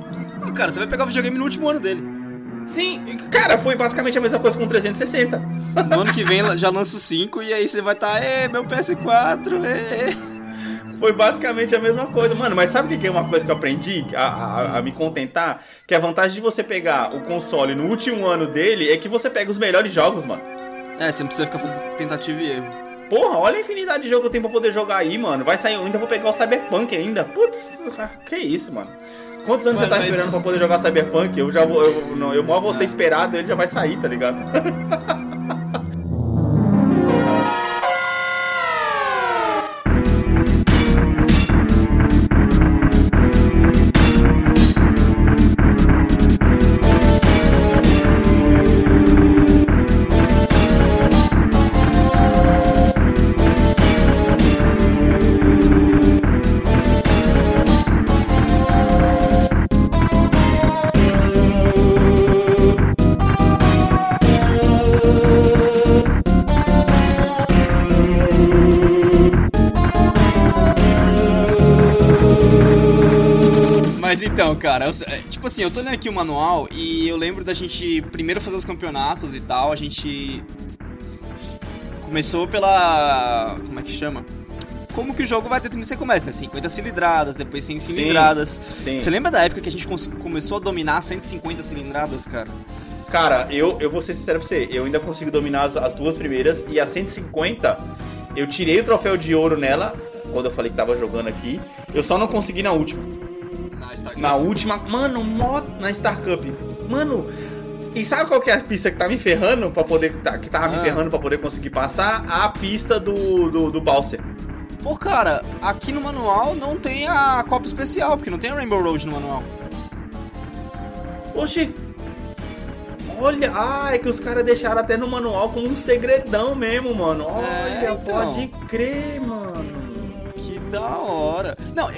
Ah, cara, você vai pegar o videogame no último ano dele. Sim, cara, foi basicamente a mesma coisa com o 360. No ano que vem já lança o 5 e aí você vai estar, tá, é, meu PS4, é. Foi basicamente a mesma coisa. Mano, mas sabe o que é uma coisa que eu aprendi a, a, a, me contentar? Que a vantagem de você pegar o console no último ano dele é que você pega os melhores jogos, mano. É, você não precisa ficar fazendo tentativa e erro. Porra, olha a infinidade de jogo que eu tenho pra poder jogar aí, mano. Vai sair, eu ainda vou pegar o Cyberpunk ainda. Putz, que isso, mano. Quantos anos mano, você tá mas... esperando pra poder jogar Cyberpunk? Eu já vou. Eu, não, eu mal vou ter esperado, ele já vai sair, tá ligado? Então, cara, eu, é, tipo assim, eu tô lendo aqui o manual e eu lembro da gente primeiro fazer os campeonatos e tal, a gente começou pela. Como é que chama? Como que o jogo vai ter você começa, né? 50 cilindradas, depois 100 cilindradas. Sim, sim. Você lembra da época que a gente começou a dominar 150 cilindradas, cara? Cara, eu, eu vou ser sincero pra você, eu ainda consigo dominar as, as duas primeiras e a 150, eu tirei o troféu de ouro nela, quando eu falei que tava jogando aqui, eu só não consegui na última. Na última, mano, na Star Cup. Mano, e sabe qual que é a pista que tá me ferrando para poder tá, que tava ah. me ferrando para poder conseguir passar? A pista do do, do Balser. Pô, cara, aqui no manual não tem a Copa especial, porque não tem a Rainbow Road no manual. Oxi. Olha, ah, é que os caras deixaram até no manual como um segredão mesmo, mano. Olha, é, então. pode crer, mano. Que da hora. Não,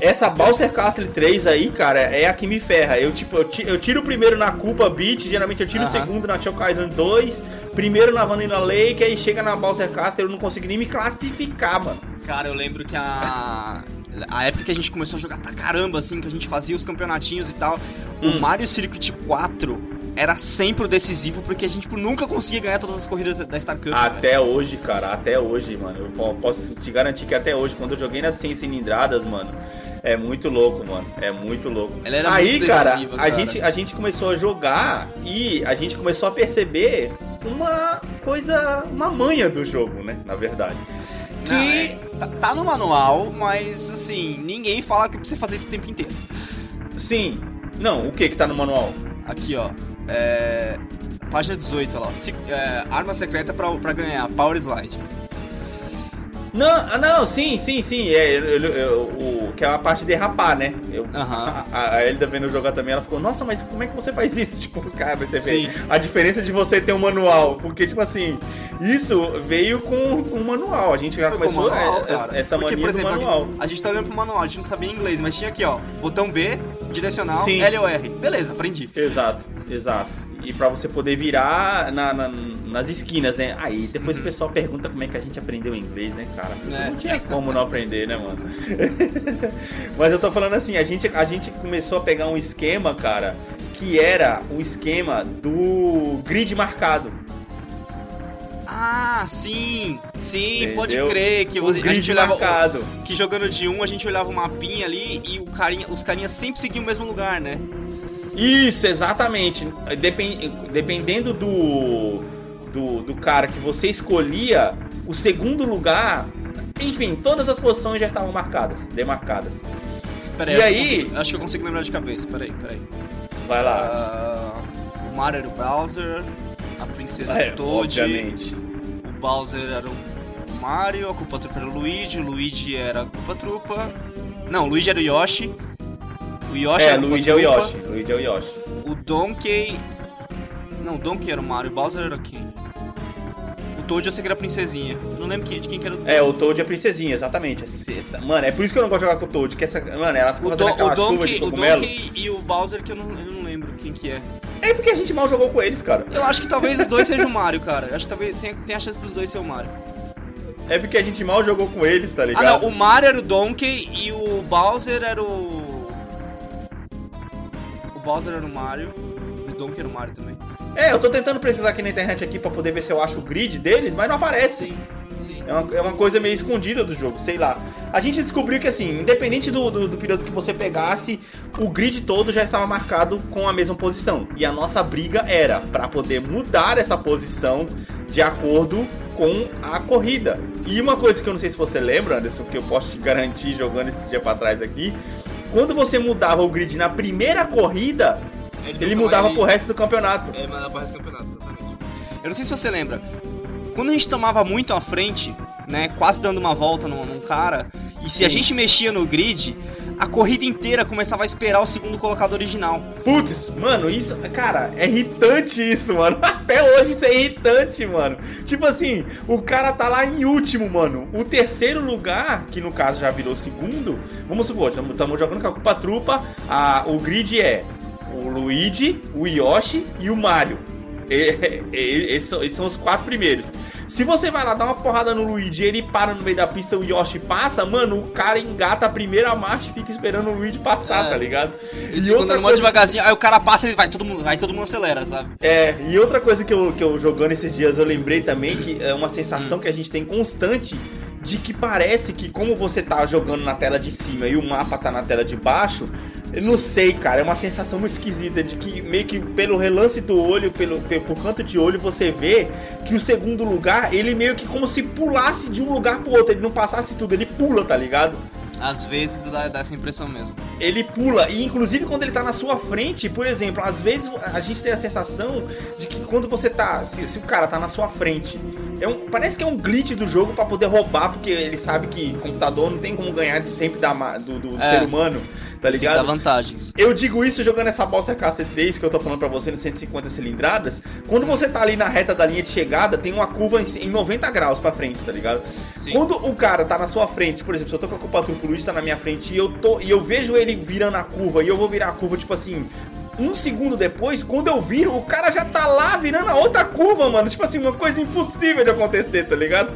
essa Balser Castle 3 aí, cara, é a que me ferra. Eu, tipo, eu, tiro o primeiro na Culpa Beat, geralmente eu tiro o segundo na Chokaisen 2, primeiro na Vanilla Lake, aí chega na Balser Castle eu não consigo nem me classificar, mano. Cara, eu lembro que a. A época que a gente começou a jogar pra caramba, assim, que a gente fazia os campeonatinhos e tal, hum. o Mario Circuit 4 era sempre o decisivo, porque a gente tipo, nunca conseguia ganhar todas as corridas da Star Cup. Até hoje, cara, até hoje, mano. Eu posso te garantir que até hoje, quando eu joguei na 100 cilindradas, mano, é muito louco, mano. É muito louco. Aí, cara, cara, a gente, a gente começou a jogar e a gente começou a perceber uma coisa, uma manha do jogo, né? Na verdade. Que tá, tá, no manual, mas assim, ninguém fala que precisa fazer isso o tempo inteiro. Sim. Não, o que que tá no manual? Aqui, ó. É... Página 18, lá. É, arma secreta pra, pra ganhar, Power Slide. Não, ah, não, sim, sim, sim. É, eu, eu, eu, o, que é a parte de derrapar, né? Eu, a, a Elida vendo jogar também, ela ficou, nossa, mas como é que você faz isso? Tipo, cara, você sim. vê a diferença de você ter um manual. Porque, tipo assim, isso veio com, com um manual. A gente já Foi começou manual, é, essa porque, mania por exemplo, manual. A gente tá olhando pro manual, a gente não sabia inglês, mas tinha aqui, ó, botão B, direcional, sim. L ou R. Beleza, aprendi. Exato, exato e para você poder virar na, na, nas esquinas, né? Aí depois uhum. o pessoal pergunta como é que a gente aprendeu inglês, né, cara? É. Não tinha como não aprender, né, mano? Mas eu tô falando assim, a gente, a gente começou a pegar um esquema, cara, que era o esquema do grid marcado. Ah, sim, sim, Entendeu? pode crer que você, a gente olhava marcado. que jogando de um a gente olhava o mapinha ali e o carinha, os carinhas sempre seguiam o mesmo lugar, né? Isso, exatamente. Depend, dependendo do, do, do cara que você escolhia, o segundo lugar, enfim, todas as posições já estavam marcadas, demarcadas. E aí, consigo, acho que eu consigo lembrar de cabeça. Peraí, peraí. Vai lá. Uh, o Mario era o Bowser, a princesa é, Toad. Obviamente. O Bowser era o Mario, a culpa trupa era o Luigi, o Luigi era a culpa trupa. Não, o Luigi era o Yoshi. O Yoshi é, Luigi é o Yoshi. Luigi é o Yoshi. O Donkey. Não, o Donkey era o Mario, o Bowser era quem? O Toad eu sei que era a princesinha. Eu não lembro quem, de quem que era o Toad. É, o Toad é a princesinha, exatamente. Essa, mano, é por isso que eu não gosto de jogar com o Toad, que essa. Mano, ela ficou o fazendo aquela o Donkey, chuva de O Donkey e o Bowser que eu não, eu não lembro quem que é. É porque a gente mal jogou com eles, cara. Eu acho que talvez os dois sejam o Mario, cara. Eu acho que talvez tem, tem a chance dos dois ser o Mario. É porque a gente mal jogou com eles, tá ligado? Ah, não, o Mario era o Donkey e o Bowser era o. Bowser era o Mario e o Donkey era o Mario também. É, eu tô tentando pesquisar aqui na internet aqui pra poder ver se eu acho o grid deles, mas não aparece. Sim. Sim. É uma, é uma coisa meio escondida do jogo, sei lá. A gente descobriu que, assim, independente do, do, do piloto que você pegasse, o grid todo já estava marcado com a mesma posição. E a nossa briga era para poder mudar essa posição de acordo com a corrida. E uma coisa que eu não sei se você lembra, Anderson, que eu posso te garantir jogando esse dia para trás aqui, quando você mudava o grid na primeira corrida, ele, ele mudava ele... pro resto do campeonato. É, mudava pro resto do campeonato, exatamente. Eu não sei se você lembra, quando a gente tomava muito à frente, né, quase dando uma volta num, num cara, e se Sim. a gente mexia no grid, a corrida inteira começava a esperar o segundo colocado original. Putz, mano, isso, cara, é irritante isso, mano. Até hoje isso é irritante, mano. Tipo assim, o cara tá lá em último, mano. O terceiro lugar, que no caso já virou segundo, vamos supor, estamos jogando com a Culpa Trupa, a, o grid é o Luigi, o Yoshi e o Mario. E, e, esses, esses são os quatro primeiros. Se você vai lá dar uma porrada no Luigi ele para no meio da pista o Yoshi passa, mano, o cara engata a primeira marcha e fica esperando o Luigi passar, é. tá ligado? E outra coisa... devagarzinho, aí o cara passa e vai todo mundo, vai todo mundo acelera, sabe? É, e outra coisa que eu, que eu jogando esses dias eu lembrei também que é uma sensação hum. que a gente tem constante de que parece que como você tá jogando na tela de cima e o mapa tá na tela de baixo, eu não sei, cara, é uma sensação muito esquisita de que meio que pelo relance do olho, pelo, pelo por canto de olho, você vê que o segundo lugar, ele meio que como se pulasse de um lugar pro outro, ele não passasse tudo, ele pula, tá ligado? Às vezes dá, dá, essa impressão mesmo. Ele pula, e inclusive quando ele tá na sua frente, por exemplo, às vezes a gente tem a sensação de que quando você tá. Se, se o cara tá na sua frente, é um, parece que é um glitch do jogo para poder roubar, porque ele sabe que computador não tem como ganhar de sempre da, do, do é. ser humano tá ligado? Tem vantagens. Eu digo isso jogando essa Bossa KC3 que eu tô falando pra você no 150 cilindradas. Quando você tá ali na reta da linha de chegada, tem uma curva em 90 graus pra frente, tá ligado? Sim. Quando o cara tá na sua frente, por exemplo, se eu tô com a culpa do Luiz, tá na minha frente e eu, tô, e eu vejo ele virando a curva e eu vou virar a curva, tipo assim, um segundo depois, quando eu viro, o cara já tá lá virando a outra curva, mano. Tipo assim, uma coisa impossível de acontecer, tá ligado?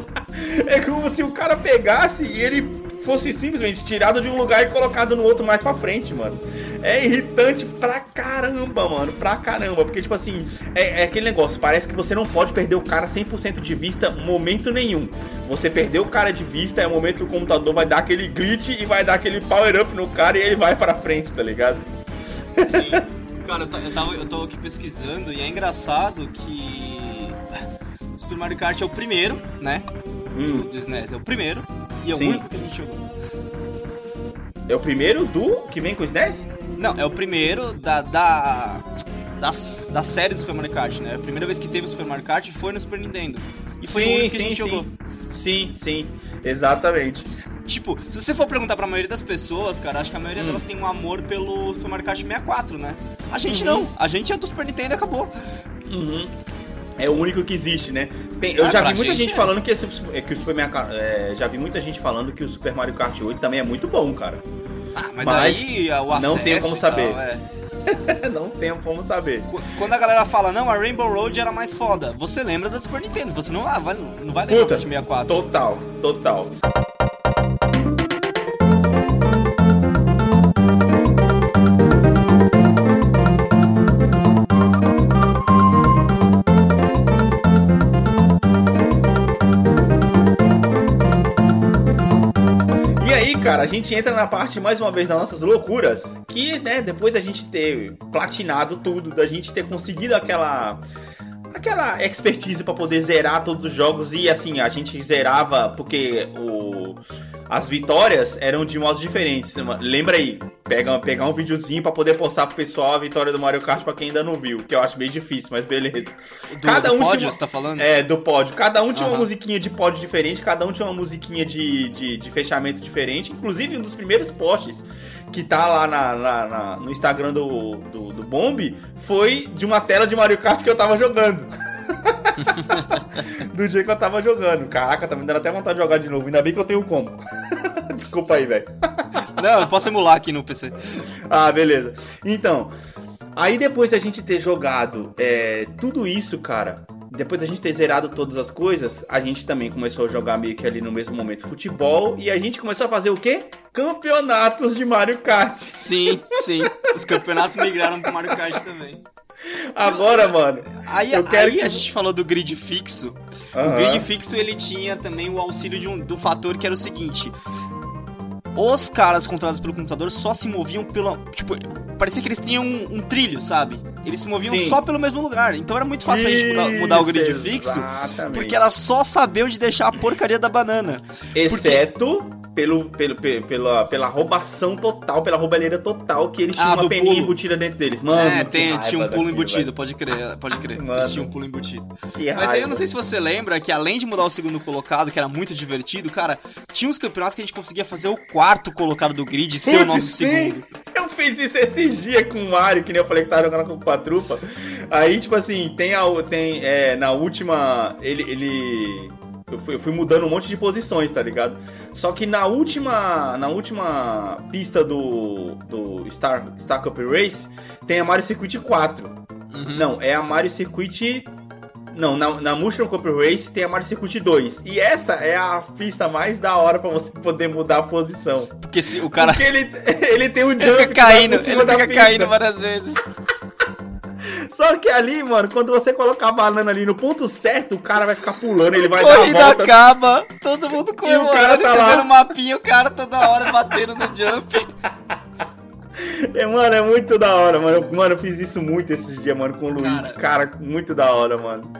é como se o cara pegasse e ele fosse simplesmente tirado de um lugar e colocado no outro mais pra frente, mano. É irritante pra caramba, mano. Pra caramba. Porque, tipo assim, é, é aquele negócio. Parece que você não pode perder o cara 100% de vista momento nenhum. Você perdeu o cara de vista, é o momento que o computador vai dar aquele glitch e vai dar aquele power up no cara e ele vai pra frente, tá ligado? Sim. Cara, eu, eu, tava, eu tô aqui pesquisando e é engraçado que o Super Mario Kart é o primeiro, né? hum. do SNES. É o primeiro e é Sim. o único que a gente jogou. É o primeiro do que vem com o SNES? Não, é o primeiro da, da, da, da série do Super Mario Kart, né? A primeira vez que teve o Super Mario Kart foi no Super Nintendo. E foi sim, o único que sim, a gente sim. jogou. Sim, sim, exatamente. Tipo, se você for perguntar pra maioria das pessoas, cara, acho que a maioria hum. delas tem um amor pelo Super Mario Kart 64, né? A gente uhum. não. A gente é do Super Nintendo e acabou. Uhum. É o único que existe, né? Tem, eu ah, já vi muita gente, gente é. falando que, esse, é, que o Super Mario Kart, é, já vi muita gente falando que o Super Mario Kart 8 também é muito bom, cara. Ah, mas, mas daí o acesso não tenho como saber. Tal, é. não tenho como saber. Quando a galera fala, não, a Rainbow Road era mais foda, você lembra da Super Nintendo, você não, ah, vai, não vai lembrar Puta, do 64. Total, total. Cara, a gente entra na parte, mais uma vez, das nossas loucuras. Que, né, depois da gente ter platinado tudo, da gente ter conseguido aquela aquela expertise para poder zerar todos os jogos e assim, a gente zerava porque o as vitórias eram de modos diferentes. Lembra aí, pega, pegar um videozinho para poder postar pro pessoal a vitória do Mario Kart para quem ainda não viu, que eu acho meio difícil, mas beleza. Do, cada um pódio, tinha, você tá falando? É, do pódio. Cada um tinha uhum. uma musiquinha de pódio diferente, cada um tinha uma musiquinha de, de, de fechamento diferente. Inclusive, um dos primeiros posts que tá lá na, na, na, no Instagram do, do, do Bomb foi de uma tela de Mario Kart que eu tava jogando. do dia que eu tava jogando. Caraca, tá me dando até vontade de jogar de novo. Ainda bem que eu tenho como. Desculpa aí, velho. Não, eu posso emular aqui no PC. Ah, beleza. Então, aí depois da gente ter jogado é, tudo isso, cara, depois da gente ter zerado todas as coisas, a gente também começou a jogar meio que ali no mesmo momento futebol e a gente começou a fazer o quê? Campeonatos de Mario Kart. Sim, sim. Os campeonatos migraram pro Mario Kart também. Agora, mano. Aí, eu quero aí que... a gente falou do grid fixo. Uhum. O grid fixo ele tinha também o auxílio de um, do fator que era o seguinte: os caras controlados pelo computador só se moviam pela. Tipo, parecia que eles tinham um, um trilho, sabe? Eles se moviam Sim. só pelo mesmo lugar. Então era muito fácil Isso, pra gente mudar, mudar o grid fixo. Porque era só saber onde deixar a porcaria da banana. Exceto. Porque pelo, pelo, pela, pela roubação total, pela roubalheira total, que eles tinham ah, uma peninha pulo. embutida dentro deles. Mano, é, tem, tinha um pulo embutido, pode crer, pode crer. Mano, eles tinham um pulo embutido. Mas aí eu não sei se você lembra que além de mudar o segundo colocado, que era muito divertido, cara, tinha uns campeonatos que a gente conseguia fazer o quarto colocado do grid e ser o nosso sim. segundo. Eu fiz isso esses dias com o Mario, que nem eu falei que tava jogando com a trupa. Aí, tipo assim, tem a. Tem, é, na última. Ele. ele eu fui, eu fui, mudando um monte de posições, tá ligado? Só que na última, na última pista do, do Star, Star Cup Race tem a Mario Circuit 4. Uhum. Não, é a Mario Circuit. Não, na, na Mushroom Cup Race tem a Mario Circuit 2. E essa é a pista mais da hora pra você poder mudar a posição. Porque se o cara. Porque ele, ele tem um jump. Ele fica caindo, ele fica caindo várias vezes. Só que ali, mano, quando você colocar a banana ali no ponto certo, o cara vai ficar pulando, ele vai Corrida dar a volta. acaba, todo mundo comemorando, o cara tá lá. no mapinha, o cara toda hora batendo no jump. É, mano, é muito da hora, mano. Mano, eu fiz isso muito esses dias, mano, com o Luiz. Cara, cara muito da hora, mano.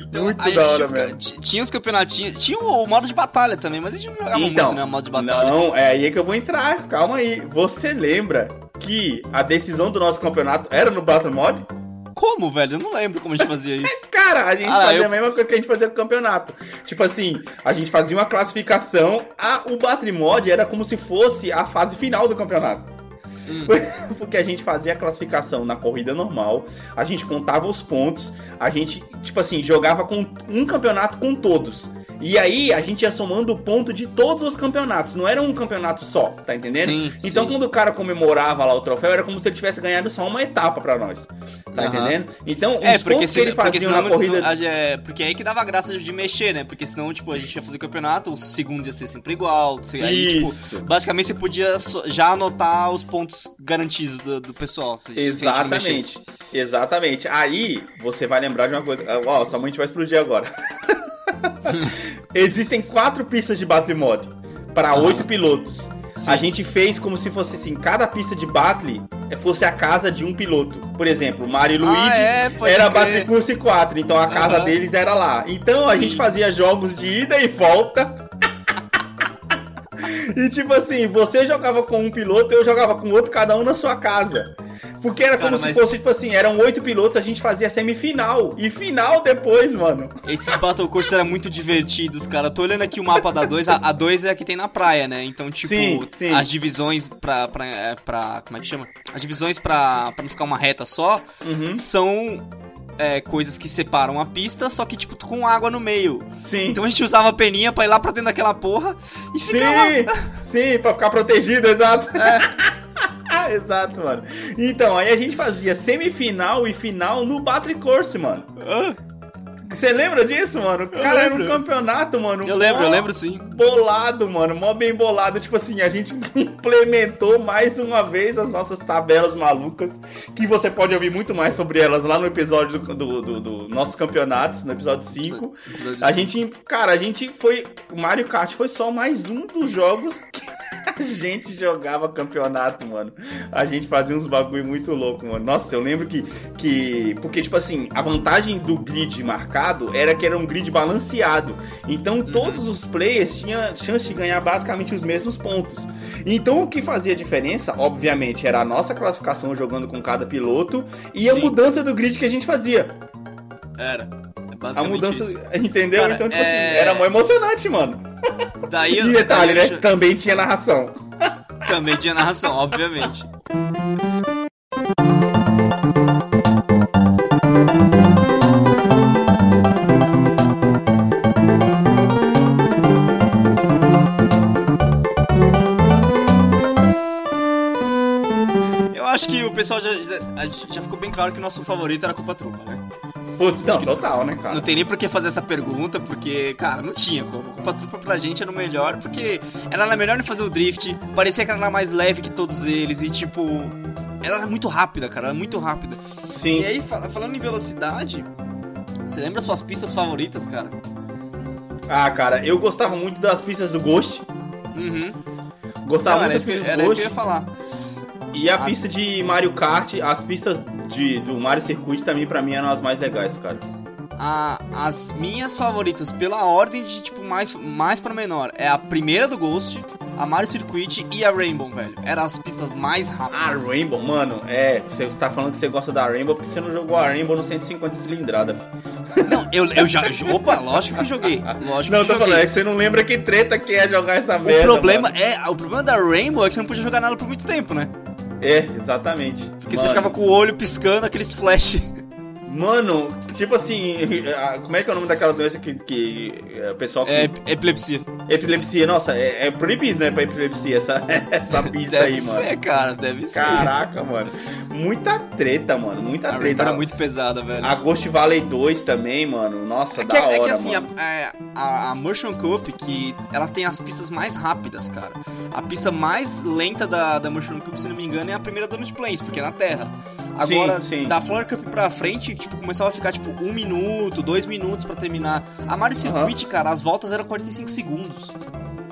Então, muito da hora, mesmo. Tinha os campeonatinhos. Tinha o modo de batalha também, mas a gente não jogava então, muito, né? O modo de batalha. Não, é aí que eu vou entrar. Calma aí. Você lembra que a decisão do nosso campeonato era no Battle Mode? Como, velho? Eu não lembro como a gente fazia isso. Cara, a gente ah, fazia eu... a mesma coisa que a gente fazia com o campeonato. Tipo assim, a gente fazia uma classificação, a, o Battle Mod era como se fosse a fase final do campeonato. Hum. Porque a gente fazia a classificação na corrida normal, a gente contava os pontos, a gente, tipo assim, jogava com um campeonato com todos. E aí a gente ia somando o ponto de todos os campeonatos, não era um campeonato só, tá entendendo? Sim, então sim. quando o cara comemorava lá o troféu, era como se ele tivesse ganhado só uma etapa para nós. Tá uhum. entendendo? Então, é, os pontos se, que ele fazia na corrida. É, porque aí que dava graça de mexer, né? Porque senão, tipo, a gente ia fazer o campeonato, os segundos ia ser sempre igual. Aí, tipo, Isso. tipo, basicamente você podia já anotar os pontos garantidos do, do pessoal. Se, Exatamente. Exatamente. Aí você vai lembrar de uma coisa. Ó, oh, sua mãe vai explodir agora. Existem quatro pistas de Battle Mode para oito pilotos. Sim. A gente fez como se fosse assim, cada pista de Battle fosse a casa de um piloto. Por exemplo, Mario e ah, Luigi é, era Battle Course 4, então a casa uhum. deles era lá. Então a Sim. gente fazia jogos de ida e volta. E tipo assim, você jogava com um piloto, eu jogava com outro, cada um na sua casa. Porque era Cara, como mas... se fosse, tipo assim, eram oito pilotos, a gente fazia semifinal. E final depois, mano. Esses Battle Course eram muito divertidos, cara. Tô olhando aqui o mapa da 2. A 2 é a que tem na praia, né? Então, tipo, sim, sim. as divisões pra, pra, é, pra. Como é que chama? As divisões pra, pra não ficar uma reta só uhum. são é, coisas que separam a pista, só que, tipo, com água no meio. Sim. Então a gente usava a peninha pra ir lá pra dentro daquela porra e ficava... Sim, sim, pra ficar protegido, exato. É. Exato, mano. Então, aí a gente fazia semifinal e final no Battle Course, mano. Você lembra disso, mano? Cara, era um campeonato, mano. Eu lembro, eu lembro sim. Bolado, mano. Mó bem bolado. Tipo assim, a gente implementou mais uma vez as nossas tabelas malucas. Que você pode ouvir muito mais sobre elas lá no episódio do, do, do, do nossos campeonatos, no episódio 5. A gente, cara, a gente foi. O Mario Kart foi só mais um dos jogos que a gente jogava campeonato, mano. A gente fazia uns bagulho muito louco, mano. Nossa, eu lembro que. que porque, tipo assim, a vantagem do grid marcado era que era um grid balanceado. Então, uhum. todos os players tinham chance de ganhar basicamente os mesmos pontos. Então, o que fazia diferença, obviamente, era a nossa classificação jogando com cada piloto e Sim. a mudança do grid que a gente fazia. Era. A mudança, isso. entendeu? Cara, então, tipo assim, é... assim, era muito emocionante, mano. Daí, e detalhe, daí né? Também tinha narração. Também tinha narração, obviamente. Eu acho que o pessoal já, já ficou bem claro que o nosso favorito era a Culpa Trupa, né? Putz, não, total, né, cara? Não tem nem por que fazer essa pergunta, porque, cara, não tinha como. A culpa trupla pra gente era o melhor, porque ela era melhor em fazer o drift, parecia que ela era mais leve que todos eles, e tipo. Ela era muito rápida, cara, era muito rápida. Sim. E aí, falando em velocidade, você lembra suas pistas favoritas, cara? Ah, cara, eu gostava muito das pistas do Ghost. Uhum. Gostava não, muito das pistas do Ghost. Era isso que eu ia falar. E a pista de Mario Kart, as pistas de, do Mario Circuit também pra mim eram as mais legais, cara. A, as minhas favoritas, pela ordem de tipo mais, mais pra menor, é a primeira do Ghost, a Mario Circuit e a Rainbow, velho. Eram as pistas mais rápidas. A Rainbow, mano, é. Você tá falando que você gosta da Rainbow porque você não jogou a Rainbow no 150 cilindrada, filho. Não, eu, eu já. Opa, lógico que joguei. Lógico não, que tô joguei. falando, é que você não lembra que treta que é jogar essa o merda. Problema é, o problema da Rainbow é que você não podia jogar nela por muito tempo, né? É, exatamente. Porque Mano. você ficava com o olho piscando aqueles flash. Mano, tipo assim, como é que é o nome daquela doença que, que é, o pessoal. Que... É epilepsia. Epilepsia, nossa, é, é proibido, né, pra epilepsia essa, essa pista deve aí, mano. Deve ser, cara, deve ser. Caraca, mano. Muita treta, mano, muita a treta. Era muito pesada, velho. A Ghost Valley 2 também, mano. Nossa, é da que, hora, É que assim, a, é, a, a Motion Cup, que ela tem as pistas mais rápidas, cara. A pista mais lenta da, da Motion Cup, se não me engano, é a primeira Donut Plains, porque é na Terra. Agora, sim, sim. da Flower Cup pra frente, tipo, começava a ficar, tipo, um minuto, dois minutos para terminar. A Mario Circuit, uhum. cara, as voltas eram 45 segundos.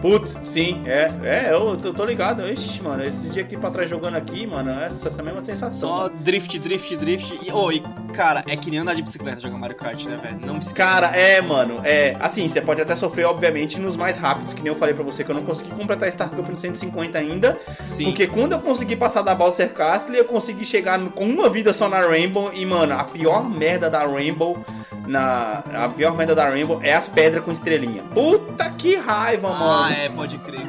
Putz, sim, é, é, eu tô, tô ligado. Ixi, mano, esse dia aqui pra trás jogando aqui, mano, essa, essa mesma sensação. Só drift, drift, drift. E, oh, e, cara, é que nem andar de bicicleta jogar Mario Kart, né, velho? Não me esquece. Cara, é, mano, é. Assim, você pode até sofrer, obviamente, nos mais rápidos, que nem eu falei pra você, que eu não consegui completar Star Cup no 150 ainda. Sim. Porque quando eu consegui passar da Bowser Castle, eu consegui chegar com uma vida só na Rainbow. E, mano, a pior merda da Rainbow na a pior merda da Rainbow é as pedras com estrelinha. Puta que raiva, ah, mano. Ah, é, pode crer.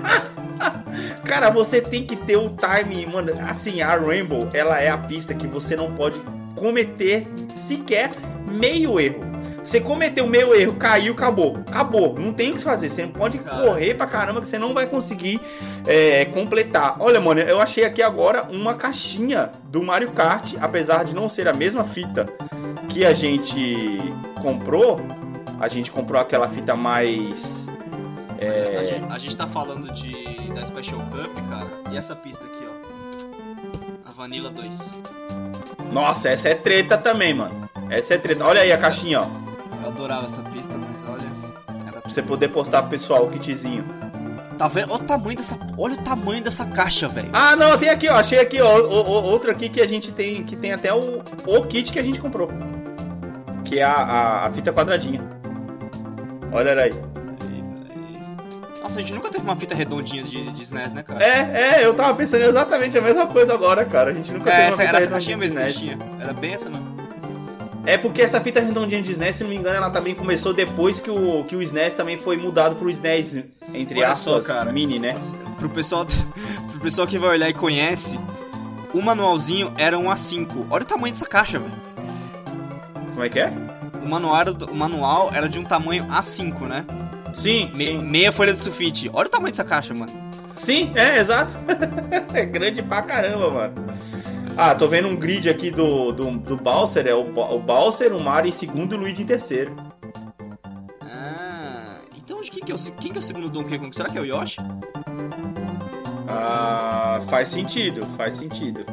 Cara, você tem que ter o time, mano. Assim, a Rainbow, ela é a pista que você não pode cometer sequer meio erro. Você cometeu meio erro, caiu, acabou. Acabou. Não tem o que fazer. Você não pode Cara. correr pra caramba que você não vai conseguir é, completar. Olha, mano, eu achei aqui agora uma caixinha do Mario Kart, apesar de não ser a mesma fita que a gente comprou. A gente comprou aquela fita mais. É... A, gente, a, gente, tá falando de da Special Cup, cara. E essa pista aqui, ó. A Vanilla 2. Nossa, essa é treta também, mano. Essa é treta. Olha aí a caixinha, ó. Eu adorava essa pista, mas olha. Era... Pra você poder postar pro pessoal o kitzinho. Tá vendo? Olha o tamanho dessa. Olha o tamanho dessa caixa, velho. Ah, não, tem aqui, ó. Achei aqui, ó. O, o, outro aqui que a gente tem. Que tem até o, o kit que a gente comprou. Que é a, a, a fita quadradinha. Olha aí. Nossa, a gente nunca teve uma fita redondinha de, de SNES, né, cara? É, é, eu tava pensando exatamente a mesma coisa agora, cara. A gente nunca é, teve essa, uma fita era essa caixinha mesmo que tinha. Era bem essa mesmo. É porque essa fita redondinha de SNES, se não me engano, ela também começou depois que o, que o SNES também foi mudado pro SNES, entre Olha aspas, cara. mini, né? Pro pessoal, pro pessoal que vai olhar e conhece, o manualzinho era um A5. Olha o tamanho dessa caixa, velho. Como é que é? O manual, o manual era de um tamanho A5, né? Sim, Me, sim. Meia folha de sulfite. Olha o tamanho dessa caixa, mano. Sim, é, exato. é grande pra caramba, mano. Ah, tô vendo um grid aqui do, do, do Bowser, é o, o Bowser, o Mario em segundo e o Luigi em terceiro. Ah, então quem que, é o, quem que é o segundo Donkey Kong? Será que é o Yoshi? Ah, faz sentido, faz sentido.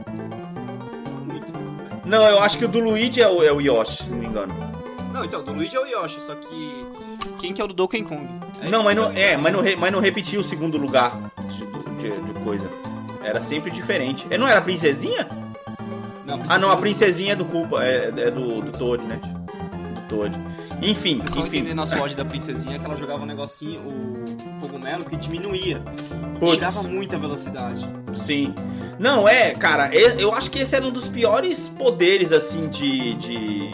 Muito, muito Não, eu acho que o do Luigi é o, é o Yoshi, se não me engano. Não, então, o do Luigi é o Yoshi, só que. Quem que é o do Donkey Kong? É não, mas não, é, mas não, mas não repetiu o segundo lugar de, de, de coisa. Era sempre diferente. Ele não era a princesinha? Ah, não, a princesinha é do culpa, é, é do, do Toad, né? Do Toad. Enfim, eu só enfim. entender nosso ódio da princesinha que ela jogava um negocinho, o cogumelo, que diminuía. Puts. Tirava muita velocidade. Sim. Não, é, cara, eu acho que esse era um dos piores poderes, assim, de, de,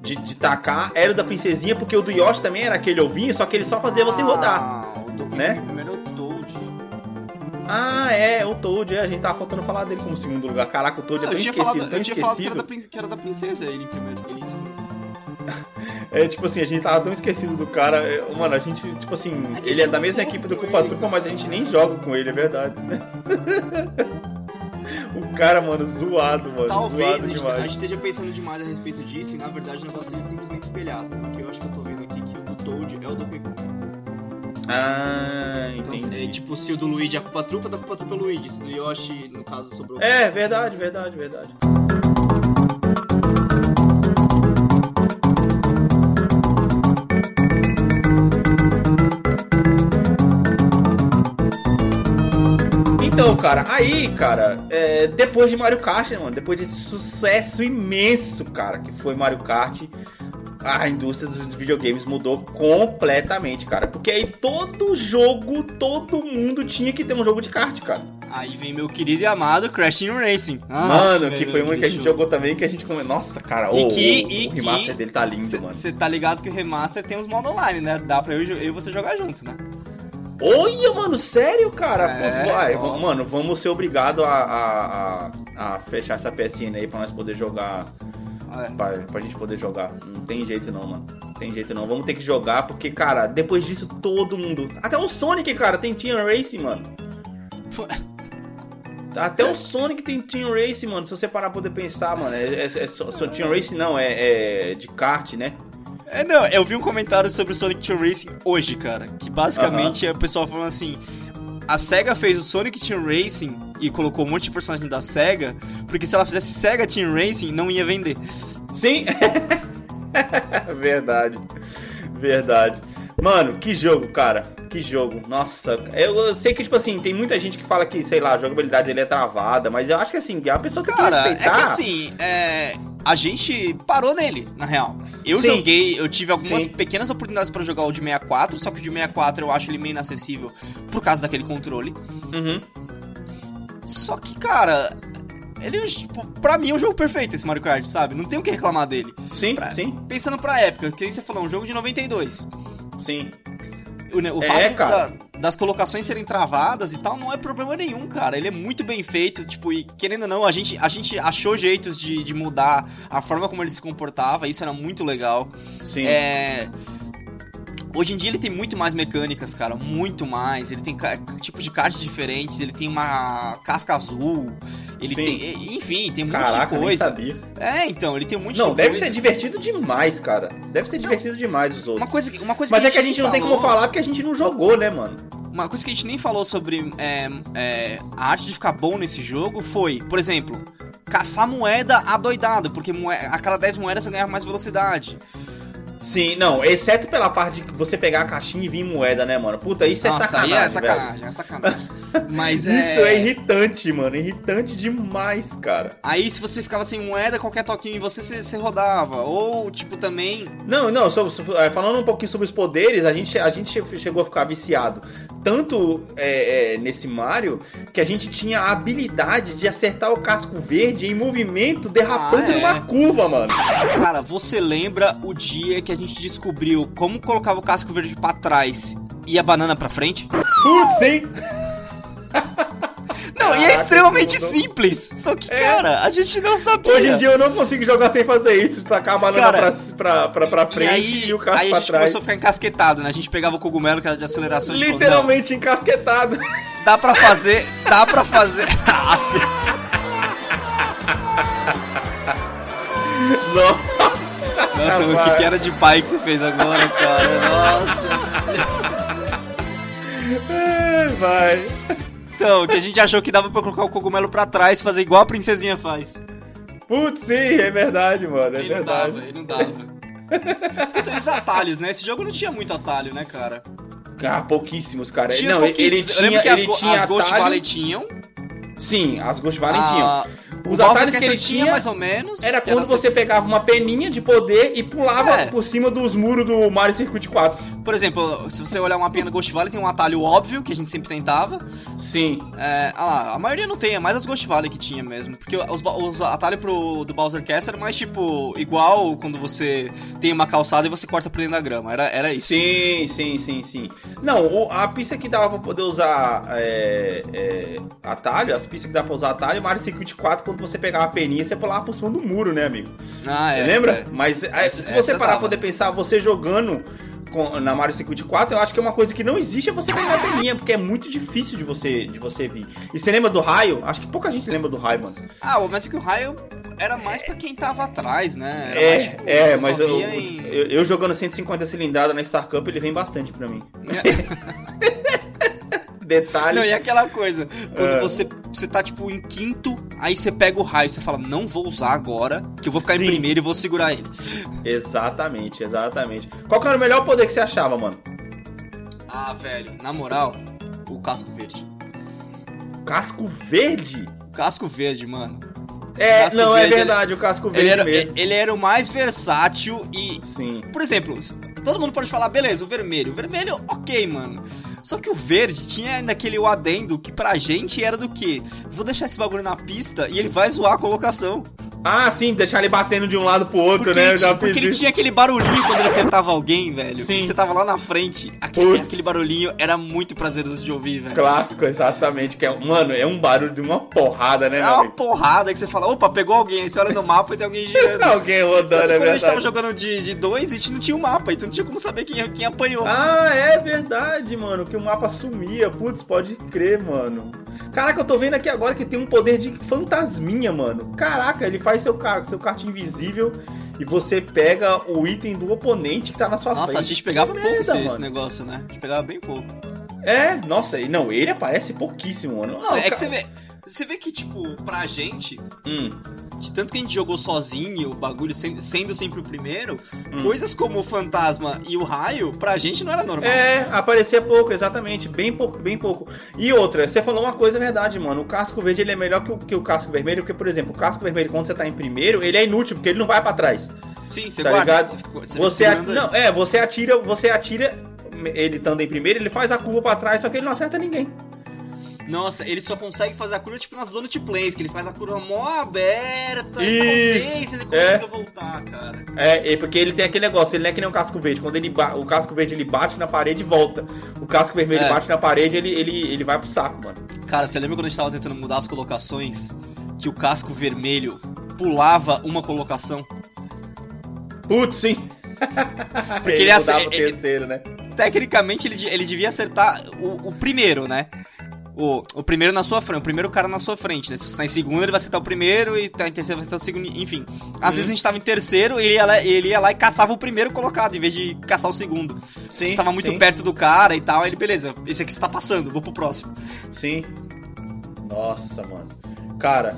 de, de tacar. Era o da princesinha, porque o do Yoshi também era aquele ovinho, só que ele só fazia ah, você rodar. O do né? Ah, é, o Toad, é, a gente tava faltando falar dele como segundo lugar. Caraca, o Toad é tão esquecido, falado, tão eu tinha esquecido. Falado que, era da, que era da princesa, ele primeiro, ele. É, tipo assim, a gente tava tão esquecido do cara. É, mano, a gente, tipo assim, ele é da mesma equipe do Culpa Trupa, mas a gente nem joga com ele, é verdade, né? o cara, mano, zoado, mano. Talvez zoado a, gente, a gente esteja pensando demais a respeito disso e na verdade o negócio é simplesmente espelhado. Porque eu acho que eu tô vendo aqui que o do Toad é o do Kong. Ah, então, entendi. É, tipo, se o do Luigi é a culpa trupa, da culpa trupa é o Luigi. Se o do Yoshi, no caso, sobrou. É, verdade, verdade, verdade. Então, cara, aí, cara, é, depois de Mario Kart, né, mano, depois desse sucesso imenso, cara, que foi Mario Kart, a indústria dos videogames mudou completamente, cara. Porque aí todo jogo, todo mundo tinha que ter um jogo de kart, cara. Aí vem meu querido e amado Crash Team Racing. Ah, Mano, que foi um que a gente jogou também, que a gente. Nossa, cara, e oh, que, o, e o remaster que, dele tá lindo, cê, mano. Você tá ligado que o remaster tem os modos online, né? Dá pra eu, eu e você jogar juntos, né? Olha, mano, sério, cara? É, Pô, vai, mano, vamos ser obrigados a, a, a, a, fechar essa PSN aí pra nós poder jogar é. Pra, pra gente poder jogar. Não tem jeito não, mano. Não tem jeito não. Vamos ter que jogar, porque, cara, depois disso todo mundo. Até o Sonic, cara, tem Team Racing, mano. Até o Sonic tem Team Racing, mano. Se você parar pra poder pensar, mano. É, é, é só, só Team Racing não, é, é de kart, né? É, não, eu vi um comentário sobre o Sonic Team Racing hoje, cara. Que basicamente uh -huh. é o pessoal falando assim: a SEGA fez o Sonic Team Racing e colocou um monte de personagem da SEGA, porque se ela fizesse SEGA Team Racing, não ia vender. Sim! verdade. Verdade. Mano, que jogo, cara. Que jogo. Nossa, eu sei que, tipo assim, tem muita gente que fala que, sei lá, a jogabilidade dele é travada, mas eu acho que, assim, a pessoa que cara, tem que respeitar... é que, assim, é... a gente parou nele, na real. Eu Sim. joguei, eu tive algumas Sim. pequenas oportunidades para jogar o de 64, só que o de 64 eu acho ele meio inacessível por causa daquele controle. Uhum. Só que, cara, ele, tipo, pra mim é um jogo perfeito esse Mario Kart, sabe? Não tem o que reclamar dele. Sim, pra, sim. Pensando pra época, que você falou, um jogo de 92. Sim. O, o é, fato da, das colocações serem travadas e tal não é problema nenhum, cara. Ele é muito bem feito, tipo, e querendo ou não, a gente, a gente achou jeitos de, de mudar a forma como ele se comportava, isso era muito legal. Sim. É. Hoje em dia ele tem muito mais mecânicas, cara, muito mais. Ele tem tipos de cards diferentes, ele tem uma casca azul, ele Sim. tem, enfim, tem um Caraca, coisa. sabia. É, então, ele tem um monte não, de coisa. Não, deve ser divertido demais, cara. Deve ser não, divertido demais os outros. Uma coisa, uma coisa Mas que é que a gente não falou... tem como falar porque a gente não jogou, né, mano? Uma coisa que a gente nem falou sobre é, é, a arte de ficar bom nesse jogo foi, por exemplo, caçar moeda adoidado, porque moeda, a cada 10 moedas você ganha mais velocidade. Sim, não, exceto pela parte de você pegar a caixinha e vir moeda, né, mano? Puta, isso é Nossa, sacanagem. Aí é sacanagem, velho. é sacanagem. Mas é. Isso é irritante, mano. Irritante demais, cara. Aí se você ficava sem moeda, qualquer toquinho em você, você, você rodava. Ou, tipo, também. Não, não, so- so- é, falando um pouquinho sobre os poderes, a gente, a gente chegou a ficar viciado tanto é, é, nesse Mario que a gente tinha a habilidade de acertar o casco verde em movimento, derrapando Ah, é. numa curva, mano. Cara, você lembra o dia que a gente descobriu como colocava o casco verde pra trás e a banana pra frente? Putz, hein? Não, e é Caraca, extremamente não- simples. Só que, É. cara, a gente não sabia. Hoje em dia eu não consigo jogar sem fazer isso, tacar a banana Cara, pra, pra, pra, pra E frente aí, e, o casco aí a pra gente trás. começou a ficar encasquetado, né? A gente pegava o cogumelo que era de aceleração e tipo, Literalmente encasquetado. dá pra fazer, dá pra fazer. Nossa, Nossa, mano, que Rapaz. piada de pai que você fez agora, cara. Nossa. Vai. Então, que a gente achou que dava pra colocar o cogumelo pra trás e fazer igual a princesinha faz. Putz, sim, é verdade, mano. É ele não verdade. dava, ele não dava. Puta, e os atalhos, né? Esse jogo não tinha muito atalho, né, cara? Ah, pouquíssimos, cara. Tinha não, ele pouquíssimos. tinha, Eu lembro que as, ele go- as Ghost Valley tinham. Sim, as Ghost Valley tinham. Os o atalhos que ele tinha mais ou menos. Era quando você pegava uma peninha de poder e pulava É. por cima dos muros do Mario Circuit 4. Por exemplo, se você olhar uma pena Ghost Valley, tem um atalho óbvio, que a gente sempre tentava. Sim. É, ah a maioria não tem, é mais as Ghost Valley que tinha mesmo. Porque os, os atalhos pro, do Bowser Castle era mais tipo, igual quando você tem uma calçada e você corta por dentro da grama. Era, era isso. Sim, sim, sim, sim. Não, a pista que dava pra poder usar é, é, atalho, as pistas que dava pra usar atalho, Mario Circuit 4, quando você pegava a peninha, você pulava por cima do muro, né, amigo? Ah, Você é. lembra? é. Mas é, Essa- se você parar pra poder pensar, você jogando com- na Mario Circuit 4, eu acho que é uma coisa que não existe é você pegar a peninha, porque é muito difícil de você, de você vir. E você lembra do raio? Acho que pouca gente lembra do raio, mano. Ah, mas é que o raio era mais pra quem tava atrás, né? Era É, mais, tipo, é, mas eu, em- eu, eu jogando 150 cilindrada na Star Cup, ele vem bastante pra mim. Detalhe. Não, e aquela coisa, quando É. você, você tá, tipo, em quinto, aí você pega o raio, você fala, não vou usar agora, que eu vou ficar Sim. em primeiro e vou segurar ele. Exatamente, exatamente. Qual que era o melhor poder que você achava, mano? Ah, velho, na moral, o casco verde. Casco verde? Casco verde, mano. É, não, é verde, verdade, o casco Ele verde era, mesmo. ele era o mais versátil e, Sim. por exemplo, todo mundo pode falar, beleza, o vermelho. O vermelho, ok, mano. Só que o verde tinha ainda aquele o adendo que pra gente era do quê? Vou deixar esse bagulho na pista e ele vai zoar a colocação. Ah, sim, deixar ele batendo de um lado pro outro, Porque, né? ele, tinha, porque fiz ele isso. tinha aquele barulhinho quando ele acertava alguém, velho. Sim. Você tava lá na frente. Aquele, aquele barulhinho era muito prazeroso de ouvir, velho. Clássico, exatamente. Que é, mano, é um barulho de uma porrada, né, É uma amigo? porrada que você fala, opa, pegou alguém. Aí você olha no mapa e tem alguém girando. Alguém Só rodando, que é quando a gente tava jogando de, de dois, a gente não tinha o mapa, então não tinha como saber quem, quem apanhou. Ah, é verdade, mano. Que o mapa sumia. Putz, pode crer, mano. Caraca, eu tô vendo aqui agora que tem um poder de fantasminha, mano. Caraca, ele faz seu, seu kart invisível e você pega o item do oponente que tá na sua Nossa, frente. a gente pegava Que pouco merda, esse, esse negócio, né? A gente pegava bem pouco. É, nossa, e não, ele aparece pouquíssimo, mano. Não, é que você vê. Você vê que, tipo, pra gente, Hum, de tanto que a gente jogou sozinho, o bagulho sendo, sendo sempre o primeiro, Hum. coisas como o fantasma e o raio, pra gente não era normal. É, aparecia pouco, exatamente. Bem pouco, bem pouco. E outra, você falou uma coisa verdade, mano. O casco verde ele é melhor que o, que o casco vermelho, porque, por exemplo, o casco vermelho, quando você tá em primeiro, ele é inútil, porque ele não vai pra trás. Sim, você Tá guarda. ligado? Você, fica- você Você, fica a- segurando não, é, você atira, você atira, ele estando em primeiro, ele faz a curva pra trás, só que ele não acerta ninguém. Ele. Nossa, ele só consegue fazer a curva tipo nas Donut Plays, que ele faz a curva mó aberta Isso, e talvez ele é. consiga voltar, cara. É, é porque ele tem aquele negócio, ele não é que nem o casco verde. Quando ele o casco verde ele bate na parede e volta. O casco vermelho É. bate na parede, ele, ele, ele vai pro saco, mano. Cara, você lembra quando a gente tava tentando mudar as colocações? Que o casco vermelho pulava uma colocação? Putz, sim. Porque ele mudava o ele- terceiro, né? Tecnicamente, ele, ele devia acertar o, o primeiro, né? O, o primeiro na sua frente, o primeiro cara na sua frente, né? Se você tá em segundo, ele vai acertar o primeiro, e tá em terceiro vai acertar o segundo, enfim. Às Uhum. vezes a gente tava em terceiro, ele ia, lá, ele ia lá e caçava o primeiro colocado, em vez de caçar o segundo. Sim, você tava muito sim. perto do cara e tal, aí ele, beleza, esse aqui você tá passando, vou pro próximo. Sim. Nossa, mano. Cara,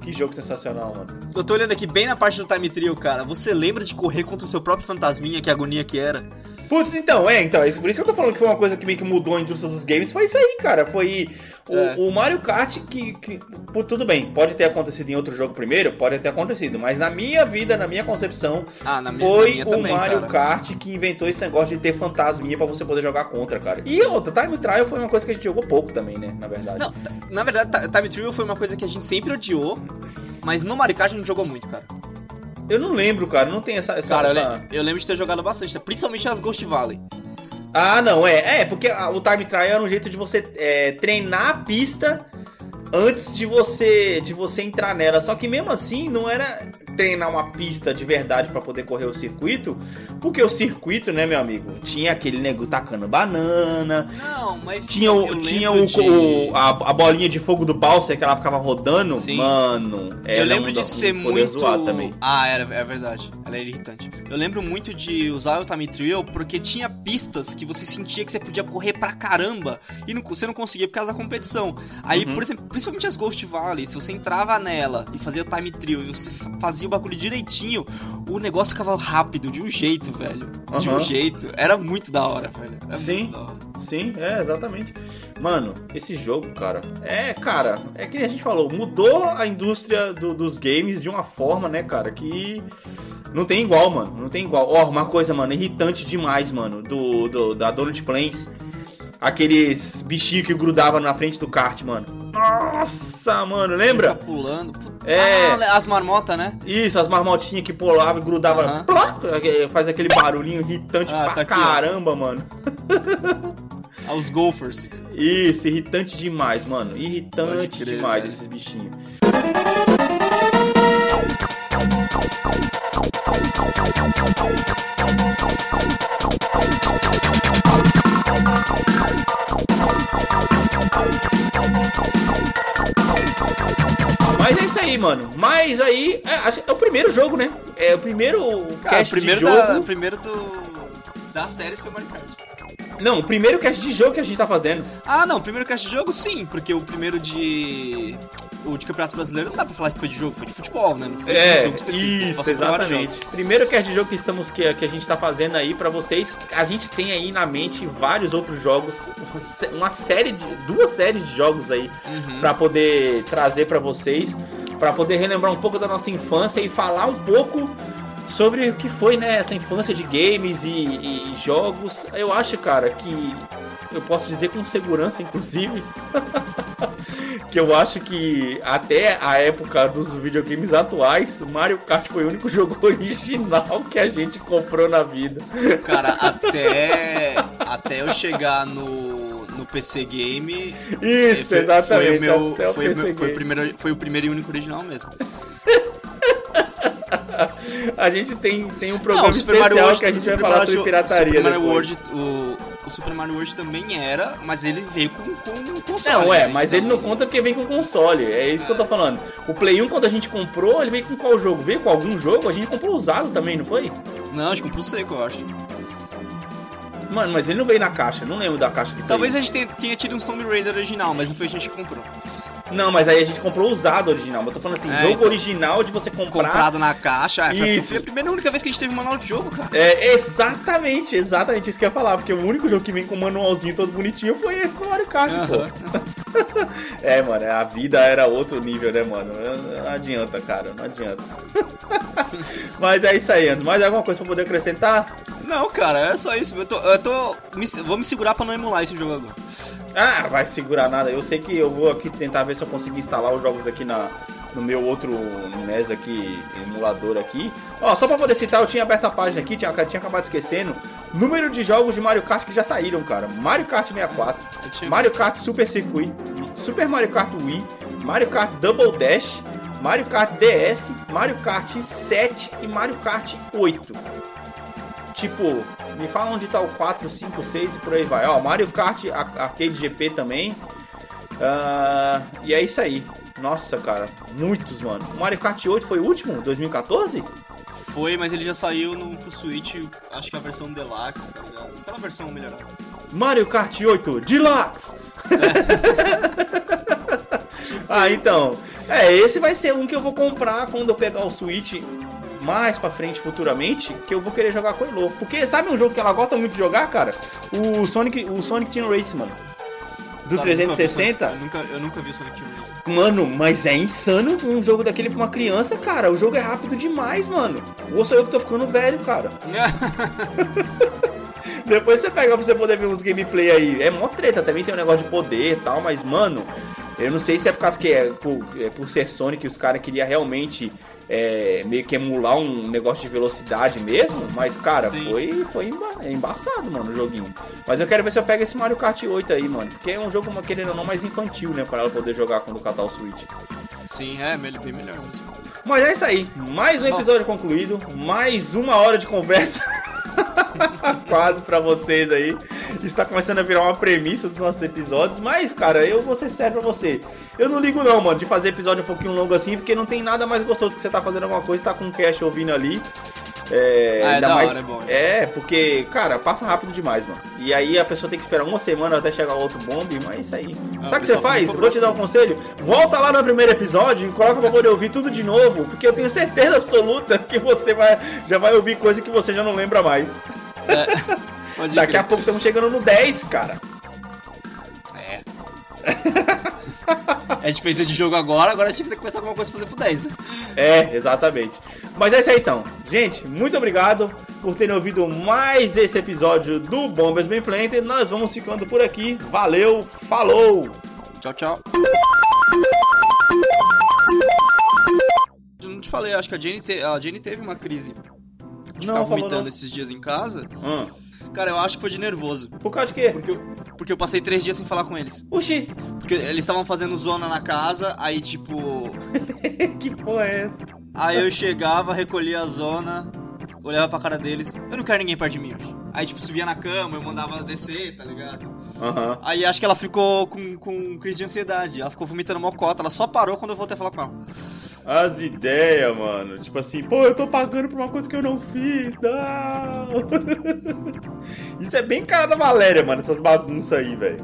Que jogo sensacional, mano. Eu tô olhando aqui bem na parte do Time Trio, cara. Você lembra de correr contra o seu próprio fantasminha, que agonia que era? Putz, então, é, então, é por isso que eu tô falando que foi uma coisa que meio que mudou a indústria dos games, foi isso aí, cara. Foi o, é. o Mario Kart que, que. Tudo bem, pode ter acontecido em outro jogo primeiro, pode ter acontecido, mas na minha vida, na minha concepção, ah, na minha, foi minha o também, Mario cara. Kart que inventou esse negócio de ter fantasminha pra você poder jogar contra, cara. E outra, Time Trial foi uma coisa que a gente jogou pouco também, né? Na verdade. Não, na verdade, Time Trial foi uma coisa que a gente sempre odiou, mas no Mario Kart a gente jogou muito, cara. Eu não lembro, cara, não tem essa. essa cara, essa... Eu, lembro, eu, lembro de ter jogado bastante, principalmente as Ghost Valley. Ah, não, é. É, porque o time trial era um jeito de você é, treinar a pista antes de você de você entrar nela. Só que mesmo assim não era treinar uma pista de verdade para poder correr o circuito, porque o circuito, né, meu amigo, tinha aquele nego tacando banana. Não, mas tinha o, tinha o, de... o a, a, bolinha de fogo do Bowser que ela ficava rodando, Sim. mano. Eu lembro um, de ser um muito também. Ah, era é verdade. Ela era irritante. Eu lembro muito de usar o Time Trial porque tinha pistas que você sentia que você podia correr pra caramba e não, você não conseguia por causa da competição. Aí, uhum. por exemplo, principalmente as Ghost Valley, se você entrava nela e fazia o Time Trial e você fazia o bagulho direitinho, o negócio ficava rápido de um jeito, velho. Uhum. De um jeito. Era muito da hora, velho. Era sim, sim, é, exatamente. Mano, esse jogo, cara, é, cara, é que a gente falou, mudou a indústria do, dos games de uma forma, né, cara, que não tem igual, mano. Não tem igual. Ó, oh, uma coisa, mano, irritante demais, mano, do, do da Donald Plains. Aqueles bichinhos que grudavam na frente do kart, mano. Nossa, mano, lembra? Fica pulando. É. Ah, as marmotas, né? Isso, as marmotinhas que pulavam e grudavam. Faz aquele barulhinho irritante ah, pra tá caramba, aqui, mano. Aos golfers. Isso, irritante demais, mano. Irritante crer, demais esses bichinhos. Mas é isso aí, mano. Mas aí, é, é, o primeiro jogo, né? É o primeiro Cara, cast primeiro de jogo. Da, primeiro do, da série Super Mario Kart. Não, o primeiro cast de jogo que a gente tá fazendo. Ah, não, o primeiro cast de jogo sim, porque o primeiro de o de Campeonato Brasileiro não dá pra falar que foi de jogo, foi de futebol, né? É, de jogo específico. Isso, exatamente. Primeiro cast de jogo que, estamos, que, que a gente tá fazendo aí pra vocês, a gente tem aí na mente vários outros jogos, uma série de. duas séries de jogos aí uhum. pra poder trazer pra vocês, pra poder relembrar um pouco da nossa infância e falar um pouco sobre o que foi, né, essa infância de games e, e, jogos. Eu acho, cara, que eu posso dizer com segurança, inclusive, que eu acho que até a época dos videogames atuais, Mario Kart foi o único jogo original que a gente comprou na vida. Cara, até até eu chegar no, no PC Game. Isso, foi, exatamente. Foi o meu, foi, o meu, foi, o primeiro, foi o primeiro e único original mesmo. a gente tem, tem um programa Não, especial World, que a gente vai falar sobre pirataria. Super Mario World, o, o Super Mario World também era, mas ele veio com, com console. Não, é, mas então... ele não conta porque vem com console. É isso é. que eu tô falando. O Play 1, quando a gente comprou, ele veio com qual jogo? Veio com algum jogo? A gente comprou usado também, não foi? Não, a gente comprou seco, eu acho. Mano, mas ele não veio na caixa, não lembro da caixa do Talvez a gente tenha, tenha tido um Tomb Raider original, mas não foi a gente que comprou. Não, mas aí a gente comprou usado original. Mas eu tô falando assim, é, jogo então, original de você comprar. Comprado na caixa. É, isso. Foi a primeira e única vez que a gente teve manual de jogo, cara. É, exatamente, exatamente isso que eu ia falar. Porque o único jogo que vem com manualzinho todo bonitinho foi esse do Mario Kart, pô. é, mano, a vida era outro nível, né, mano? Não adianta, cara, não adianta. mas é isso aí, Anderson. Mais alguma coisa pra poder acrescentar? Não, cara, é só isso. Eu tô. Eu tô me, vou me segurar pra não emular esse jogo agora. Ah, vai segurar nada. Eu sei que eu vou aqui tentar ver se eu consigo instalar os jogos aqui na, no meu outro NES aqui, emulador aqui. Ó, só pra poder citar, eu tinha aberto a página aqui, tinha, tinha acabado esquecendo. Número de jogos de Mario Kart que já saíram, cara. Mario Kart 64, Mario Kart Super Circuit, Super Mario Kart Wii, Mario Kart Double Dash, Mario Kart DS, Mario Kart 7 e Mario Kart 8. Tipo, me fala onde tá o 4, 5, 6 e por aí vai. Ó, Mario Kart Arcade GP também. Uh, e é isso aí. Nossa, cara, muitos, mano. O Mario Kart 8 foi o último? 2014? Foi, mas ele já saiu no, pro Switch, acho que a versão Deluxe, tá ligado? Aquela versão melhorada. Mario Kart 8 Deluxe! É. ah, então. É, esse vai ser um que eu vou comprar quando eu pegar o Switch mais pra frente, futuramente, que eu vou querer jogar com Elo. Porque sabe um jogo que ela gosta muito de jogar, cara? O Sonic, o Sonic Team Race, mano. Do tá, 360. Eu nunca, eu nunca vi Sonic Team Race. Mano, mas é insano um jogo daquele pra uma criança, cara. O jogo é rápido demais, mano. Ou sou eu que tô ficando velho, cara. Depois você pega pra você poder ver uns gameplay aí. É mó treta, também tem um negócio de poder e tal, mas, mano, eu não sei se é por causa que é por, é por ser Sonic os caras queriam realmente é, meio que emular um negócio de velocidade mesmo, mas, cara, Sim. foi, foi emba embaçado, mano, o joguinho. Mas eu quero ver se eu pego esse Mario Kart 8 aí, mano, porque é um jogo, querendo ou não, mais infantil, né, para ela poder jogar quando catar o Switch. Sim, é, bem melhor mesmo. Mas é isso aí, mais um episódio Bom. concluído, mais uma hora de conversa. Quase para vocês aí. Está começando a virar uma premissa dos nossos episódios. Mas, cara, eu vou ser sério pra você. Eu não ligo, não, mano, de fazer episódio um pouquinho longo assim, porque não tem nada mais gostoso que você tá fazendo alguma coisa, tá com o cash ouvindo ali. É, ah, é ainda mais. Hora, é, bom, é, porque, cara, passa rápido demais, mano. E aí a pessoa tem que esperar uma semana até chegar outro bombe, mas é isso aí. Ah, Sabe o que você faz? Vou te dar um conselho. Volta lá no primeiro episódio e coloca pra poder ouvir tudo de novo, porque eu tenho certeza absoluta que você vai, já vai ouvir coisa que você já não lembra mais. É, Daqui crer. a pouco estamos chegando no 10, cara. A gente fez esse jogo agora, agora a gente tem que começar alguma coisa pra fazer pro 10, né? É, exatamente. Mas é isso aí então. Gente, muito obrigado por terem ouvido mais esse episódio do Bombers Bem Planted. Nós vamos ficando por aqui. Valeu, falou! Tchau, tchau. Eu não te falei, acho que a Jenny, te... a Jenny teve uma crise de não, ficar vomitando esses dias em casa. Hum. Cara, eu acho que foi de nervoso. Por causa de quê? Porque eu, porque eu passei três dias sem falar com eles. Oxi! Porque eles estavam fazendo zona na casa, aí tipo. que porra é essa? Aí eu chegava, recolhia a zona, olhava pra cara deles. Eu não quero ninguém perto de mim hoje. Aí, tipo, subia na cama, eu mandava descer, tá ligado? Uhum. Aí acho que ela ficou com, com crise de ansiedade. Ela ficou vomitando mocota. Ela só parou quando eu voltei a falar com ela. As ideias, mano. Tipo assim, pô, eu tô pagando por uma coisa que eu não fiz. Não! Isso é bem cara da Valéria, mano, essas bagunças aí, velho.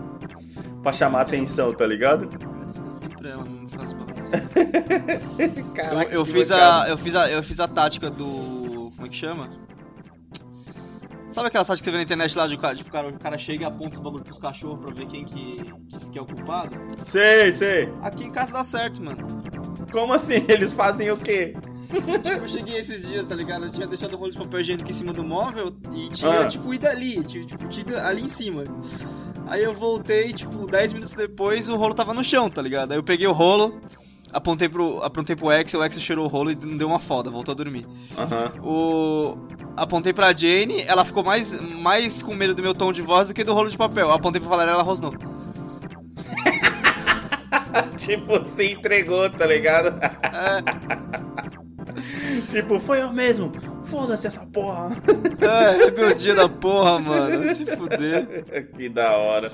Pra chamar atenção, tá ligado? Sempre ela não faz bagunça. Caraca, eu, eu fiz a, eu, fiz a, eu fiz a tática do. Como é que chama? Sabe aquela site que você vê na internet lá de, tipo, o, cara, o cara chega e aponta os bagulhos pros cachorros pra ver quem que, que, que, é o culpado? Sei, sei. Aqui em casa dá certo, mano. Como assim? Eles fazem o quê? tipo, eu cheguei esses dias, tá ligado? Eu tinha deixado o rolo de papel higiênico em cima do móvel e tinha, ah. tipo, ido ali, tipo, tinha ali em cima. Aí eu voltei, tipo, 10 minutos depois o rolo tava no chão, tá ligado? Aí eu peguei o rolo, apontei pro, apontei pro Axel, o Axel cheirou o rolo e não deu uma foda, voltou a dormir. Uhum. O... Apontei pra Jane, ela ficou mais, mais com medo do meu tom de voz do que do rolo de papel. Apontei pra Valéria, ela rosnou. tipo, se entregou, tá ligado? É. tipo, foi eu mesmo. Foda-se essa porra. É, meu dia da porra, mano. Se fuder. que da hora.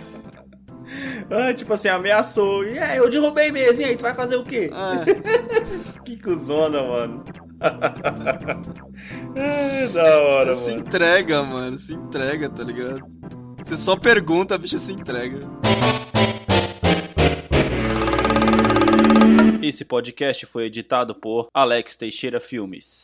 Ah, tipo assim, ameaçou. E aí, eu derrubei mesmo. E aí, tu vai fazer o quê? É. que cuzona, mano. é, da hora, se mano. Se entrega, mano. Se entrega, tá ligado? Você só pergunta, a bicha se entrega. Esse podcast foi editado por Alex Teixeira Filmes.